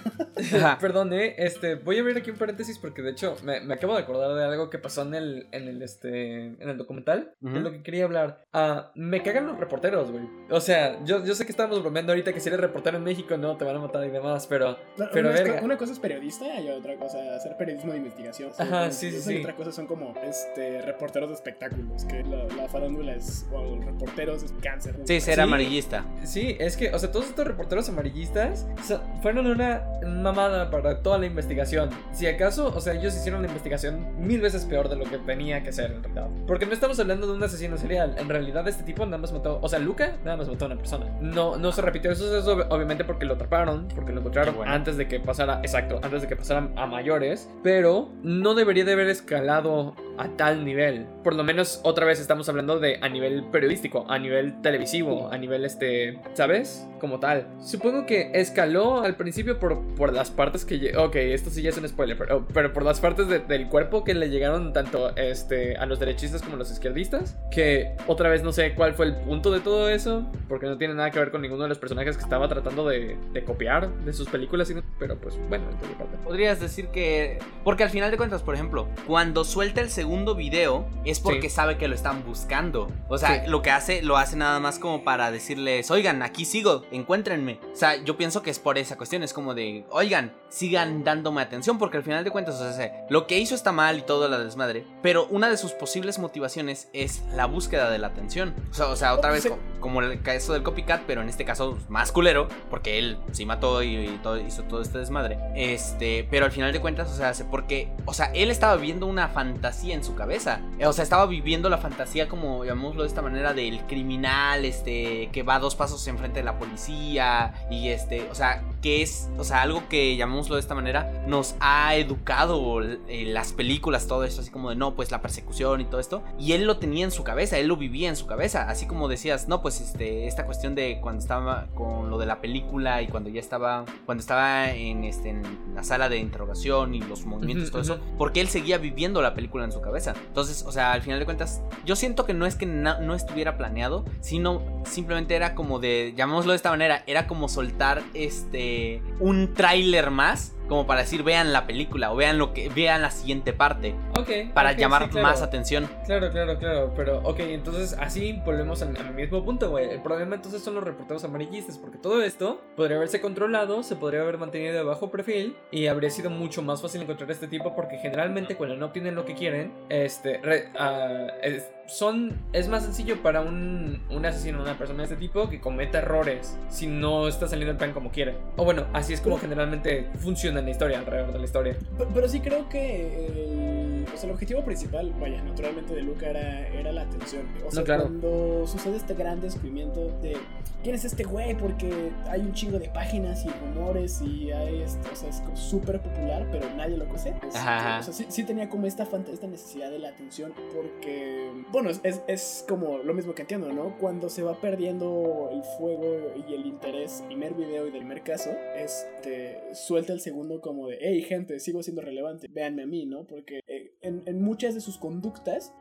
Perdón, eh, este, voy a abrir aquí un paréntesis porque de hecho me, me acabo de acordar de algo que pasó en el, en el, este, en el documental, Ujú. de lo que quería hablar. Ah, me cagan los reporteros, güey. O sea, yo, yo sé que estamos bromeando ahorita que si eres reportero en México no te van a matar y demás, pero, pero una, es- verga. una cosa es periodista y otra cosa hacer periodismo de investigación. Ajá, sí, sí, sí. Y otra cosa son como este, reporteros de espectáculos, que la, la farándula es, o los reporteros es cáncer. Sí, ser Sí. amarillista. Sí, es que, o sea, todos estos reporteros amarillistas so- fueron una mamada para toda la investigación. Si acaso, o sea, ellos hicieron la investigación mil veces peor de lo que tenía que ser en realidad. Porque no estamos hablando de un asesino serial. En realidad, este tipo nada más mató, o sea, Luca nada más mató a una persona. No, no se repitió eso, es ob- obviamente porque lo atraparon, porque lo encontraron bueno. antes de que pasara, exacto, antes de que pasaran a mayores. Pero no debería de haber escalado a tal nivel. Por lo menos otra vez estamos hablando de a nivel periodístico, a nivel televisivo, a nivel este, ¿sabes? Como tal. Supongo que escaló al principio por, por las partes que... Ok, esto sí ya es un spoiler, pero, pero por las partes de- del cuerpo que le llegaron tanto este, a los derechistas como a los izquierdistas. Que otra vez no sé cuál fue el punto de todo eso, porque no tiene nada que ver con ninguno de los personajes que estaba tratando de, de copiar de sus películas, sino- pero pues bueno, en parte. Podrías decir que. Porque al final de cuentas, por ejemplo, cuando suelta el segundo video es porque Sí. sabe que lo están buscando. O sea, Sí. lo que hace, lo hace nada más como para decirles, oigan, aquí sigo, encuéntrenme. O sea, yo pienso que es por esa cuestión, es como de, oigan, sigan dándome atención, porque al final de cuentas, o sea, lo que hizo está mal y todo la desmadre, pero una de sus posibles motivaciones es la búsqueda de la atención. O sea, o sea otra vez, Sí. co- como el caso del copycat, pero en este caso más culero, porque él sí mató y, y todo, hizo todo este desmadre. Este, pero al final de cuentas, o sea, porque, o sea, él estaba viviendo una fantasía en su cabeza. Eh, O sea, estaba viviendo la fantasía como, llamémoslo de esta manera, del criminal, este, que va dos pasos enfrente de la policía y este, o sea, que es, o sea, algo que, llamémoslo de esta manera, nos ha educado eh, las películas, todo esto, así como de, no, pues la persecución y todo esto. Y él lo tenía en su cabeza, él lo vivía en su cabeza, así como decías, no, pues este, esta cuestión de cuando estaba con lo de la película y cuando ya estaba, cuando estaba en, este, en la sala de interrogación y los movimientos, Ujú, todo eso, ujú. porque él seguía viviendo la película en su cabeza. Entonces, o sea, al final de cuentas, yo siento que no es que no estuviera planeado, sino simplemente era como de, llamémoslo de esta manera, era como soltar este un tráiler más como para decir vean la película o vean lo que vean la siguiente parte Ok. para ok, llamar sí, claro. más atención. Claro, claro, claro. Pero, ok, entonces así volvemos al, al mismo punto, güey. El problema entonces son los reporteros amarillistas, porque todo esto podría haberse controlado, se podría haber mantenido de bajo perfil y habría sido mucho más fácil encontrar a este tipo, porque generalmente cuando no obtienen lo que quieren, este, re- ah, es, son, es más sencillo para un, un asesino, una persona de este tipo, que cometa errores si no está saliendo el plan como quiere. O bueno, así es como generalmente funciona en la historia, alrededor de la historia. Pero, pero sí creo que el, o sea, el objetivo principal, vaya, naturalmente de Luca era, era la atención. O sea, claro. cuando sucede este gran descubrimiento de quién es este güey, porque hay un chingo de páginas y rumores y hay, este, o sea, es como súper popular, pero nadie lo conoce. Ajá. O sea, sí, sí tenía como esta, esta necesidad de la atención porque, bueno, es, es, como lo mismo que entiendo, ¿no? Cuando se va perdiendo el fuego y el interés primer video y del primer caso, este, suelta el segundo como de, hey gente, sigo siendo relevante, véanme a mí, ¿no? Porque eh, en, en muchas de sus conductas,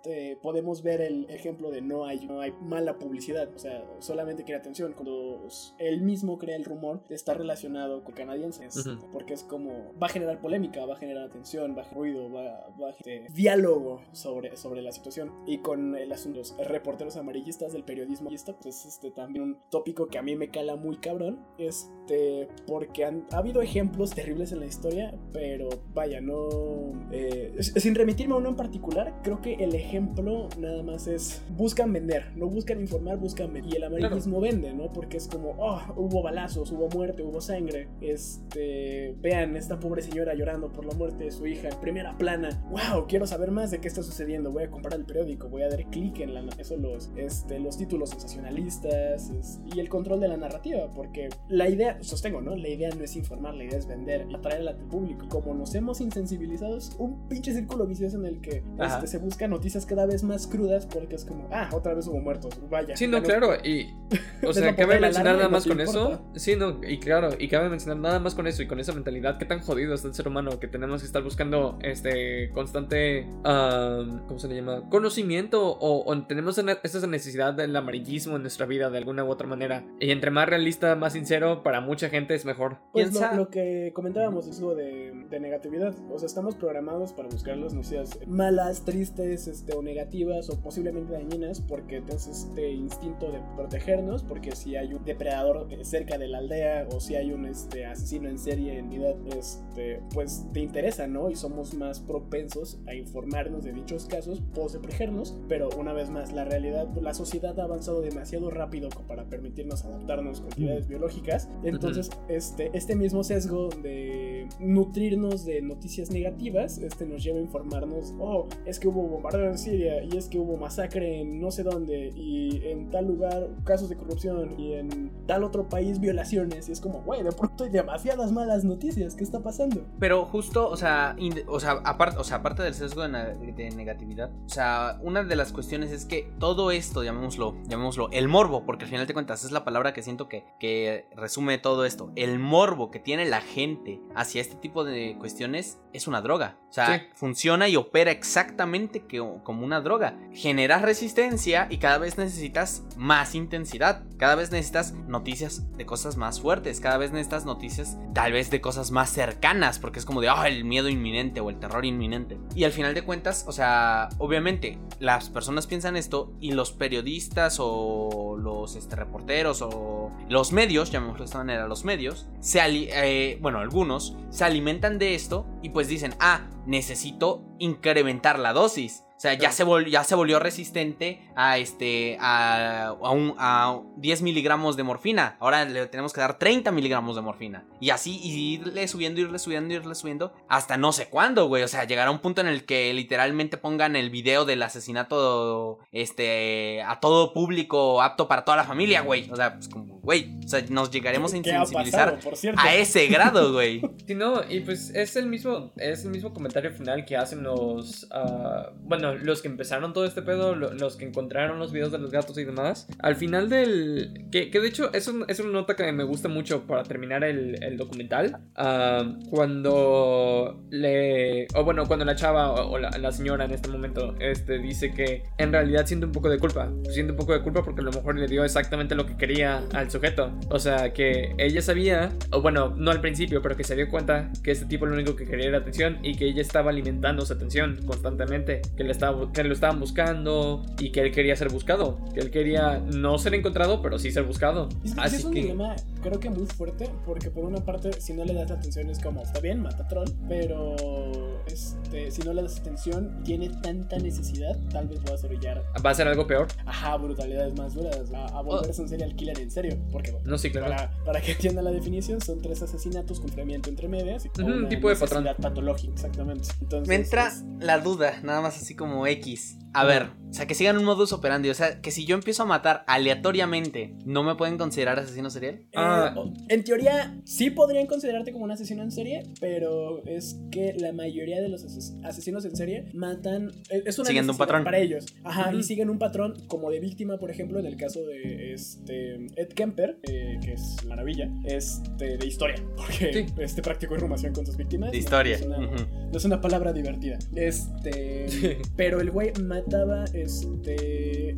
este, podemos ver el ejemplo de no hay, no hay mala publicidad, o sea, solamente quiere atención. Cuando él mismo crea el rumor de estar relacionado con canadienses, Ujú. porque es como, va a generar polémica, va a generar atención, va a generar ruido, va, va a este, diálogo sobre, sobre la situación. Y con el asunto, los reporteros amarillistas del periodismo, pues es este, también un tópico que a mí me cala muy cabrón, este, porque han, ha habido ejemplos terribles en la historia, pero vaya, no... eh, sin remitirme a uno en particular, creo que el ejemplo nada más es, buscan vender, no buscan informar, buscan vender. Y el amarillismo vende, ¿no? Porque es como, oh, hubo balazos, hubo muerte, hubo sangre. Este, vean, esta pobre señora llorando por la muerte de su hija en primera plana. Wow, quiero saber más de qué está sucediendo. Voy a comprar el periódico, voy a dar clic en la, eso los, este, los títulos sensacionalistas es- y el control de la narrativa. Porque la idea, sostengo, ¿no? La idea no es informar, la idea es vender y atraer al público. Como nos hemos insensibilizado, es un pinche círculo vicioso en el que este, se buscan noticias cada vez más crudas porque es como, ah, otra vez hubo muertos. Vaya. Sí, no, claro, y. O sea, cabe mencionar nada no más te con eso. importa. Sí, no, y claro, y cabe mencionar nada más con eso y con esa mentalidad. Qué tan jodido está el ser humano que tenemos que estar buscando este constante. ¿Cómo se le llama? Conocimiento o, o tenemos esa necesidad del amarillismo en nuestra vida de alguna u otra manera. Y entre más realista, más sincero, para mucha gente es mejor. Pues Piensa- lo, lo que comentábamos es lo de, de negatividad. O sea, estamos programados para buscar las noticias malas, tristes, este, o negativas, o posiblemente dañinas, porque tenemos este instinto de protegernos, porque si hay un depredador eh, cerca de la aldea, o si hay un este, asesino en serie en vida, este, pues te interesa, ¿no? Y somos más propensos a informarnos de dichos casos, pues protegernos. Pero una vez más, la realidad, la sociedad ha avanzado demasiado rápido para permitirnos adaptarnos con actividades biológicas. Entonces, este, este mismo sesgo de nutrirnos de noticias negativas, este nos lleva a informarnos, oh, es que hubo bombardeo Siria, y es que hubo masacre en no sé dónde, y en tal lugar casos de corrupción, y en tal otro país violaciones, y es como, güey, de pronto hay demasiadas malas noticias, ¿qué está pasando? Pero justo, o sea, o sea, aparte, o sea, aparte del sesgo de, negatividad, o sea, una de las cuestiones es que todo esto, llamémoslo, llamémoslo, el morbo, porque al final de cuentas es la palabra que siento que, que resume todo esto. El morbo que tiene la gente hacia este tipo de cuestiones es una droga. O sea, Sí. funciona y opera exactamente que- como una droga. Generas resistencia y cada vez necesitas más intensidad. Cada vez necesitas noticias de cosas más fuertes. Cada vez necesitas noticias tal vez de cosas más cercanas. Porque es como de, ah, el miedo inminente o el terror inminente. Y al final de cuentas, o sea, obviamente las personas piensan esto y los periodistas o los este, reporteros o los medios, llamémoslo de esta manera, los medios, se eh, bueno, algunos se alimentan de esto y pues dicen, ah, necesito incrementar la dosis. O sea, ya se, vol- ya se volvió resistente a este a, a, un- a 10 miligramos de morfina. Ahora le tenemos que dar 30 miligramos de morfina. Y así y irle subiendo, irle subiendo, irle subiendo. Hasta no sé cuándo, güey. O sea, llegará un punto en el que literalmente pongan el video del asesinato este, a todo público, apto para toda la familia, güey. O sea, pues como, güey. O sea, nos llegaremos a ¿Qué ha insensibilizar pasado, a ese grado, güey. Sí, no, y pues es el mismo, es el mismo comentario final que hacen los, ah, bueno, los que empezaron todo este pedo, lo- los que encontraron los videos de los gatos y demás. Al final del, que, que de hecho es, un- es una nota que me gusta mucho para terminar el, el documental, ah, cuando le, o bueno, cuando la chava o, o la, la señora en este momento, este, dice que en realidad siente un poco de culpa, siente un poco de culpa porque a lo mejor le dio exactamente lo que quería al sujeto. O sea, que ella sabía, o bueno, no al principio, pero que se dio cuenta que este tipo lo único que quería era atención y que ella estaba alimentando su atención constantemente, que, le estaba, que lo estaban buscando y que él quería ser buscado, que él quería no ser encontrado, pero sí ser buscado. Es, que Así es un que... dilema, creo que muy fuerte, porque por una parte, si no le das atención es como, está bien, mata a troll, pero este, si no le das atención, tiene tanta necesidad, tal vez puedas orillar, ¿Va a ser algo peor? ajá, brutalidades más duras, a, a volverse un serial killer en serio, porque No, sí, claro. para, para que entiendan la definición, son tres asesinatos con fragmento entre medias y Ujú, una un tipo de patrón. necesidad patológica, exactamente. Entonces, Me entra es- la duda, nada más así como X. A ver, o sea, que sigan un modus operandi. O sea, que si yo empiezo a matar aleatoriamente, ¿no me pueden considerar asesino serial? Eh, Ah. en teoría, sí podrían considerarte como un asesino en serie, pero es que la mayoría de los ases- asesinos en serie matan. eh, Es una Siguiendo un patrón. para ellos. Ajá, y siguen un patrón como de víctima, por ejemplo, en el caso de este Ed Kemper, eh, que es maravilla, este, de historia, porque Sí. este practicó irrumación con sus víctimas. De no, historia. Es una, no es una palabra divertida. Este. Pero el güey mataba este,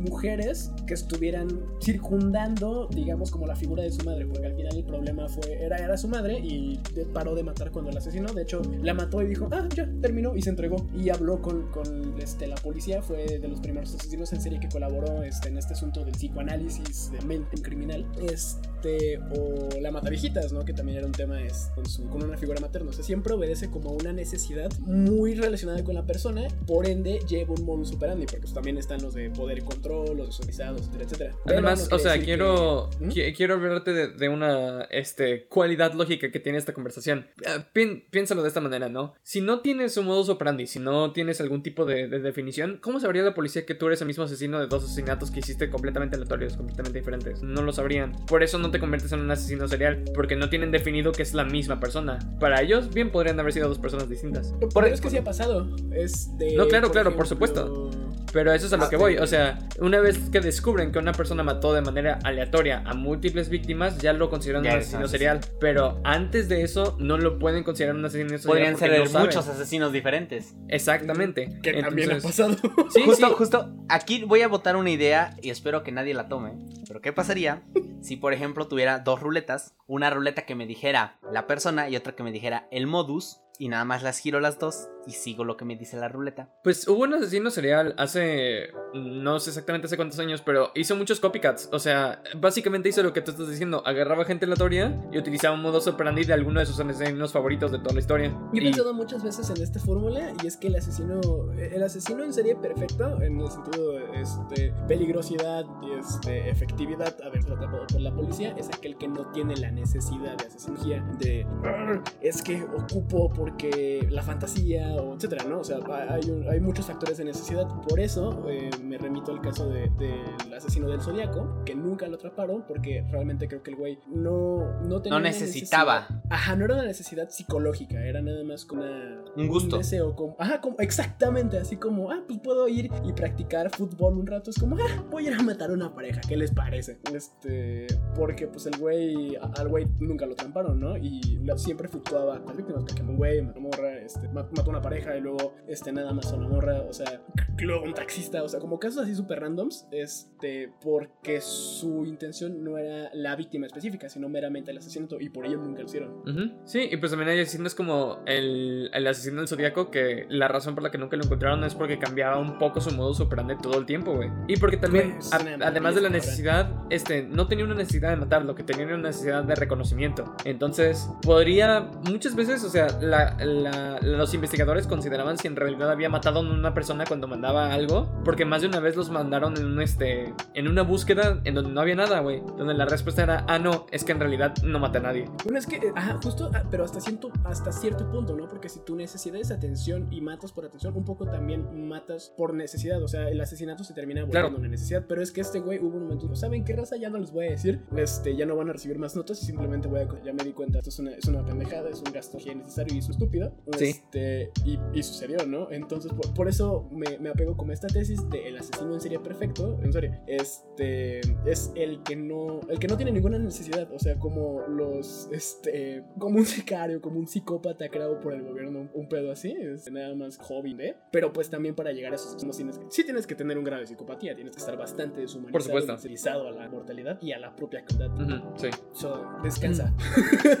mujeres que estuvieran circundando, digamos, como la figura de su madre, porque al final el problema fue, era, era su madre y paró de matar cuando la asesinó. De hecho, la mató y dijo, ah, ya, terminó y se entregó. Y habló con, con este, la policía, fue de los primeros asesinos en serie que colaboró este, en este asunto del psicoanálisis de mente criminal. Este, o la mataviejitas, ¿no? Que también era un tema es, con, su, con una figura materna. O sea, siempre obedece como una necesidad muy relacionada con la persona, por ende lleva un modus operandi, porque pues, también están los de poder y control, los desautorizados, etcétera, etcétera. Pero Además, no o sea, quiero, que- ¿Mm? qui- quiero hablarte de, de una este, cualidad lógica que tiene esta conversación. Eh, pi- piénsalo de esta manera, ¿no? Si no tienes un modus operandi, si no tienes algún tipo de, de definición, ¿cómo sabría la policía que tú eres el mismo asesino de dos asesinatos que hiciste completamente aleatorios, completamente diferentes? No lo sabrían. Por eso no te conviertes en un asesino serial, porque no tienen definido que es la misma persona. Para ellos, bien podrían haber sido dos personas distintas. Pero es que sí ha pasado. Es de, No, claro, claro, por supuesto. Pero eso es a lo Ah, que voy. O sea, una vez que descubren que una persona mató de manera aleatoria a múltiples víctimas, ya lo consideran Ya un asesino serial. Pero antes de eso, no lo pueden considerar un asesino serial. Podrían ser no saben. muchos asesinos diferentes. Exactamente. Que también ha Entonces, pasado. Sí, justo, sí. justo, aquí voy a botar una idea y espero que nadie la tome. Pero ¿qué pasaría si, por ejemplo, tuviera dos ruletas? Una ruleta que me dijera la persona y otra que me dijera el modus. Y nada más las giro las dos y sigo lo que me dice la ruleta. Pues hubo un asesino serial hace. No sé exactamente hace cuántos años, pero hizo muchos copycats. O sea, básicamente hizo lo que tú estás diciendo: agarraba gente aleatoria y utilizaba un modus operandi de alguno de sus asesinos favoritos de toda la historia. Yo he Y- pensado muchas veces en esta fórmula y es que el asesino, el asesino en serie perfecto, en el sentido de este, peligrosidad y este, efectividad, a ver, atrapado por la policía, es aquel que no tiene la necesidad de asesinía, de "Arr, es que ocupo porque la fantasía o etcétera, ¿no? O sea, hay, un- hay muchos factores de necesidad. Por eso eh, me remito al caso de- del asesino del zodiaco, que nunca lo atraparon porque realmente creo que el güey no, no tenía No una necesitaba. Ajá, no era una necesidad psicológica, era nada más como una, Un gusto. deseo, como, ajá, como, exactamente, así como, ah, pues puedo ir y practicar fútbol un rato. Es como, ah, voy a ir a matar a una pareja, ¿qué les parece? Este, porque pues el güey, al güey nunca lo tramparon, ¿no? Y siempre fluctuaba con las víctimas, porque un güey mató morra, este, ma- mató a una pareja y luego, este, nada más a una morra, o sea, luego un taxista, o sea, como casos así súper randoms, este, porque su intención no era la víctima específica, sino meramente el asesinato, y por ello nunca lo hicieron. Sí, y pues también hay asesinos como el, el asesino del zodiaco que la razón por la que nunca lo encontraron es porque cambiaba un poco su modus operandi todo el tiempo, güey. Y porque también, Pues, a- además de la necesidad, este, no tenía una necesidad de matar, lo que tenía era una necesidad de reconocimiento. Entonces, podría, muchas veces, o sea, la- la- los investigadores consideraban si en realidad había matado a una persona cuando mandaba algo, porque más de una vez los mandaron en un, este, en una búsqueda en donde no había nada, güey. Donde la respuesta era, ah, no, es que en realidad no maté a nadie. Bueno, es que, eh, ajá, justo, ah, pero hasta cierto, hasta cierto punto, ¿no? Porque si tu necesidad es atención y matas por atención, un poco también matas por necesidad. O sea, el asesinato se termina volviendo Claro. una necesidad. Pero es que este güey hubo un momento, ¿saben qué raza? Ya no les voy a decir. Este, ya no van a recibir más notas y simplemente voy a, ya me di cuenta, esto es una, es una pendejada, es un gasto innecesario y es estúpido. Sí. Este, y, y sucedió, ¿no? Entonces, por, por eso me, me, apego a esta tesis de el asesino en serie perfecto, en serie, este, es el que no, el que no tiene ninguna necesidad, o sea, como los, este, como un sicario, como un psicópata creado por el gobierno, un, pedo así, es nada más hobby, ¿eh? Pero pues también para llegar a esos tienes que, sí tienes que tener un grado de psicopatía, tienes que estar bastante deshumanizado, por supuesto, a la mortalidad y a la propia crueldad. Uh -huh, sí. So, descansa.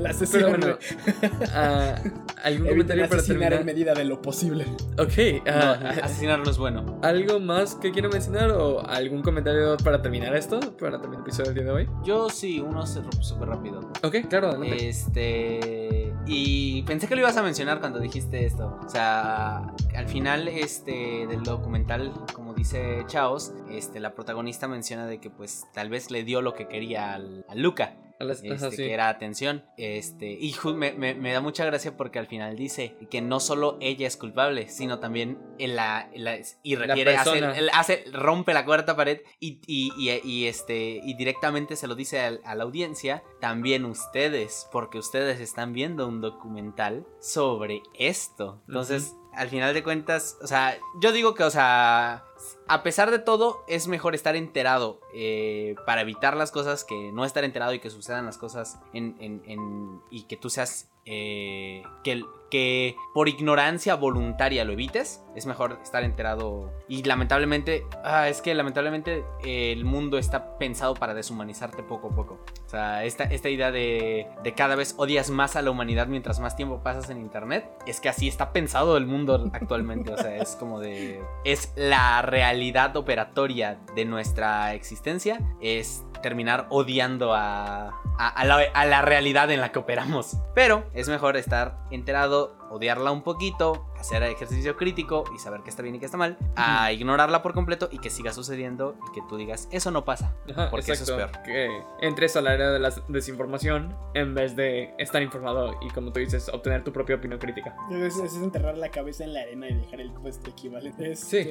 la Pero bueno, uh, ¿algún comentario para terminar? en medida de lo posible. Ok. Uh, no, asesinar no es bueno. ¿Algo más que quiero mencionar o algún comentario para terminar esto? Para terminar el episodio del día de hoy. Yo sí, uno súper rápido. Ok, claro, adelante. Este. Y pensé que lo ibas a mencionar cuando dijiste esto. O sea, al final este, del documental, como dice Chaos, este, la protagonista menciona de que pues tal vez le dio lo que quería al, a Luca. Las, este, ajá, sí. que era atención. Este, y me, me, me, da mucha gracia porque al final dice que no solo ella es culpable, sino también en la, la y refiere, hace, hace, rompe la cuarta pared y, y, y, y, este, y directamente se lo dice a, a, la audiencia, también ustedes, porque ustedes están viendo un documental sobre esto. Entonces, uh -huh. Al final de cuentas, o sea, yo digo que, o sea, a pesar de todo, es mejor estar enterado eh, para evitar las cosas que no estar enterado y que sucedan las cosas en, y que tú seas eh, que, por ignorancia voluntaria lo evites. Es mejor estar enterado. Y lamentablemente, ah, es que lamentablemente eh, el mundo está pensado para deshumanizarte poco a poco. O sea, esta, esta idea de, de, cada vez odias más a la humanidad mientras más tiempo pasas en internet. Es que así está pensado el mundo actualmente. O sea, es como de. Es la realidad operatoria de nuestra existencia. Es terminar odiando a, a, la, realidad en la que operamos. Pero es mejor estar enterado, odiarla un poquito, hacer ejercicio crítico y saber qué está bien y qué está mal, a ignorarla por completo y que siga sucediendo y que tú digas, eso no pasa, Ajá, porque exacto, eso es peor. Que entres al área de la desinformación en vez de estar informado y, como tú dices, obtener tu propia opinión crítica. Es, es enterrar la cabeza en la arena y dejar el puesto equivalente. Sí.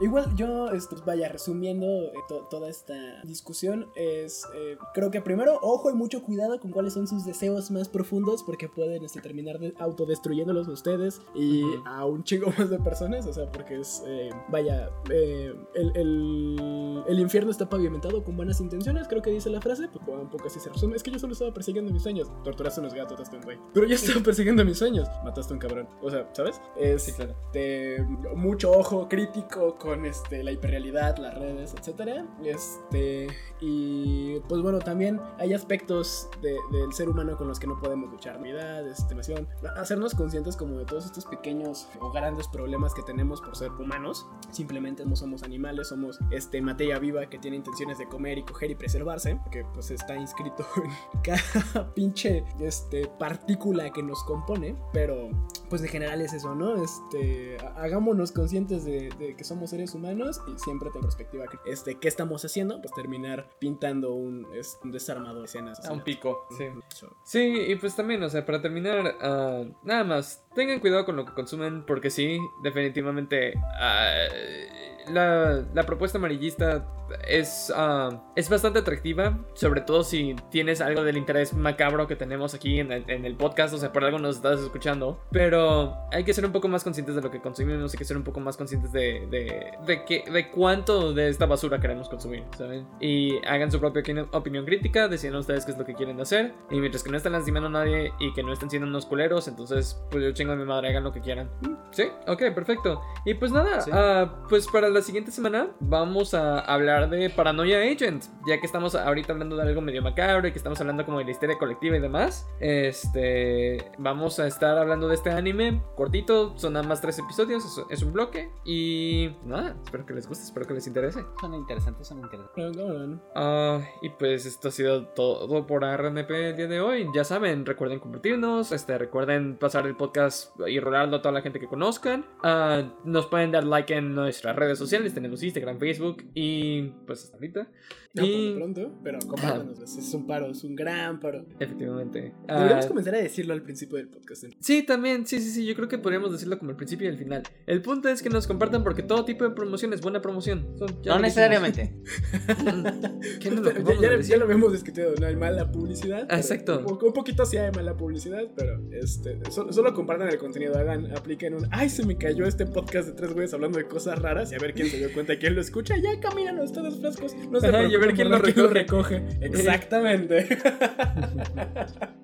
Igual yo, esto, vaya, resumiendo eh, to toda esta discusión, es, eh, creo que primero, ojo y mucho cuidado con cuáles son sus deseos más profundos porque pueden este, terminar de autodestruyéndolos ustedes y uh -huh. a un chingo más de personas, o sea, porque es, eh, vaya, eh, el, el, el, infierno está pavimentado con buenas intenciones, creo que dice la frase, pues un poco así se resume, es que yo solo estaba persiguiendo mis sueños, torturaste unos gatos, mataste un güey, pero yo estaba persiguiendo mis sueños, mataste un cabrón, o sea, ¿sabes? Es, sí, claro. este, mucho ojo crítico con este, la hiperrealidad, las redes, etcétera, este, y pues bueno, también hay aspectos de, del ser humano con los que no podemos luchar, unidad, estimación, hacernos conscientes como de todos estos pequeños o grandes problemas que tenemos por ser humanos. Simplemente no somos animales, somos este, materia viva que tiene intenciones de comer y coger y preservarse, que pues está inscrito en cada pinche este, partícula que nos compone, pero pues de general es eso, ¿no? Este, hagámonos conscientes de, de que somos seres humanos y siempre ten perspectiva este, ¿qué estamos haciendo? Pues terminar pintando un, es, un desarmador de escenas. A un pico, sí. Sí, y pues también, o sea, para terminar, uh, nada más, tengan cuidado con lo que consumen porque sí, definitivamente uh, la, la, propuesta amarillista es, uh, es bastante atractiva, sobre todo si tienes algo del interés macabro que tenemos aquí en el, en el, podcast, o sea, por algo nos estás escuchando, pero hay que ser un poco más conscientes de lo que consumimos, hay que ser un poco más conscientes de, de, de, que, de cuánto de esta basura queremos consumir, ¿saben? Y hagan su propia opinión crítica, decidan ustedes qué es lo que quieren hacer, y mientras que no estén lastimando a nadie y que no estén siendo unos culeros, entonces pues yo chingo a mi madre, hagan lo que quieran. Sí, ok, perfecto. Y pues nada, sí. uh, pues para la siguiente semana vamos a hablar de Paranoia Agent, ya que estamos ahorita hablando de algo medio macabro y que estamos hablando como de la histeria colectiva y demás. Este, vamos a estar hablando de este anime cortito, son nada más tres episodios, es, es un bloque y nada, espero que les guste, espero que les interese. Son interesantes, son interesantes. Uh, y pues esto ha sido todo por RNP el día de hoy. Ya saben, recuerden compartirnos, este, recuerden pasar el podcast y rolarlo a toda la gente que conozcan. Uh, nos pueden dar like en nuestras redes sociales, tenemos Instagram, Facebook y pues hasta ahorita. No, y pronto, pero compártanos, es un paro, es un gran paro. Efectivamente. Deberíamos uh, comenzar a decirlo al principio del podcast. ¿eh? Sí, también, sí, sí, sí, yo creo que podríamos decirlo como el principio y el final. El punto es que nos compartan porque todo tipo de promoción es buena promoción. Son- ya No necesariamente. dijimos. ¿Qué no lo Ya, lo habíamos discutido, no hay mala publicidad. Exacto. Un, un poquito sí hay mala publicidad, pero este, solo, solo compartan el contenido, hagan, apliquen un. Ay, se me cayó este podcast de tres güeyes hablando de cosas raras y a ver quién se dio cuenta y quién lo escucha. Ya caminan ustedes frescos. No se ver quién lo quién lo recoge. Exactamente.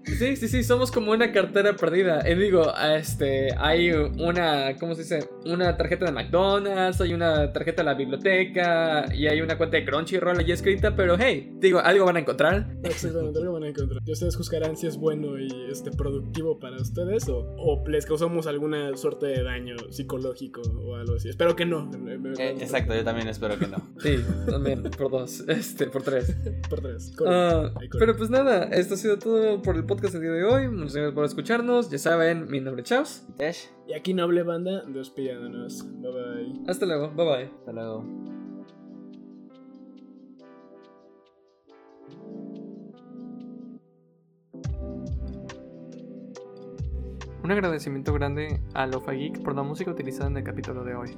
Sí, sí, sí, somos como una cartera perdida. Y digo, este, hay una, ¿cómo se dice? Una tarjeta de McDonald's, hay una tarjeta de la biblioteca y hay una cuenta de Crunchyroll allí escrita, pero hey, digo, algo van a encontrar. Exactamente, algo van a encontrar. Y ustedes juzgarán si es bueno y este, productivo para ustedes o, o les causamos alguna suerte de daño psicológico o algo así. Espero que no. Me- me- Eh, exacto, yo también espero que no. Sí, también, por dos, este, por tres. Por tres. Ah, pero pues nada, esto ha sido todo por el podcast del día de hoy. Muchas gracias por escucharnos. Ya saben, mi nombre es Chaos. Y aquí, noble banda, despidiéndonos. Bye bye. Hasta luego, bye bye. hasta luego. Un agradecimiento grande a Lofa Geek por la música utilizada en el capítulo de hoy.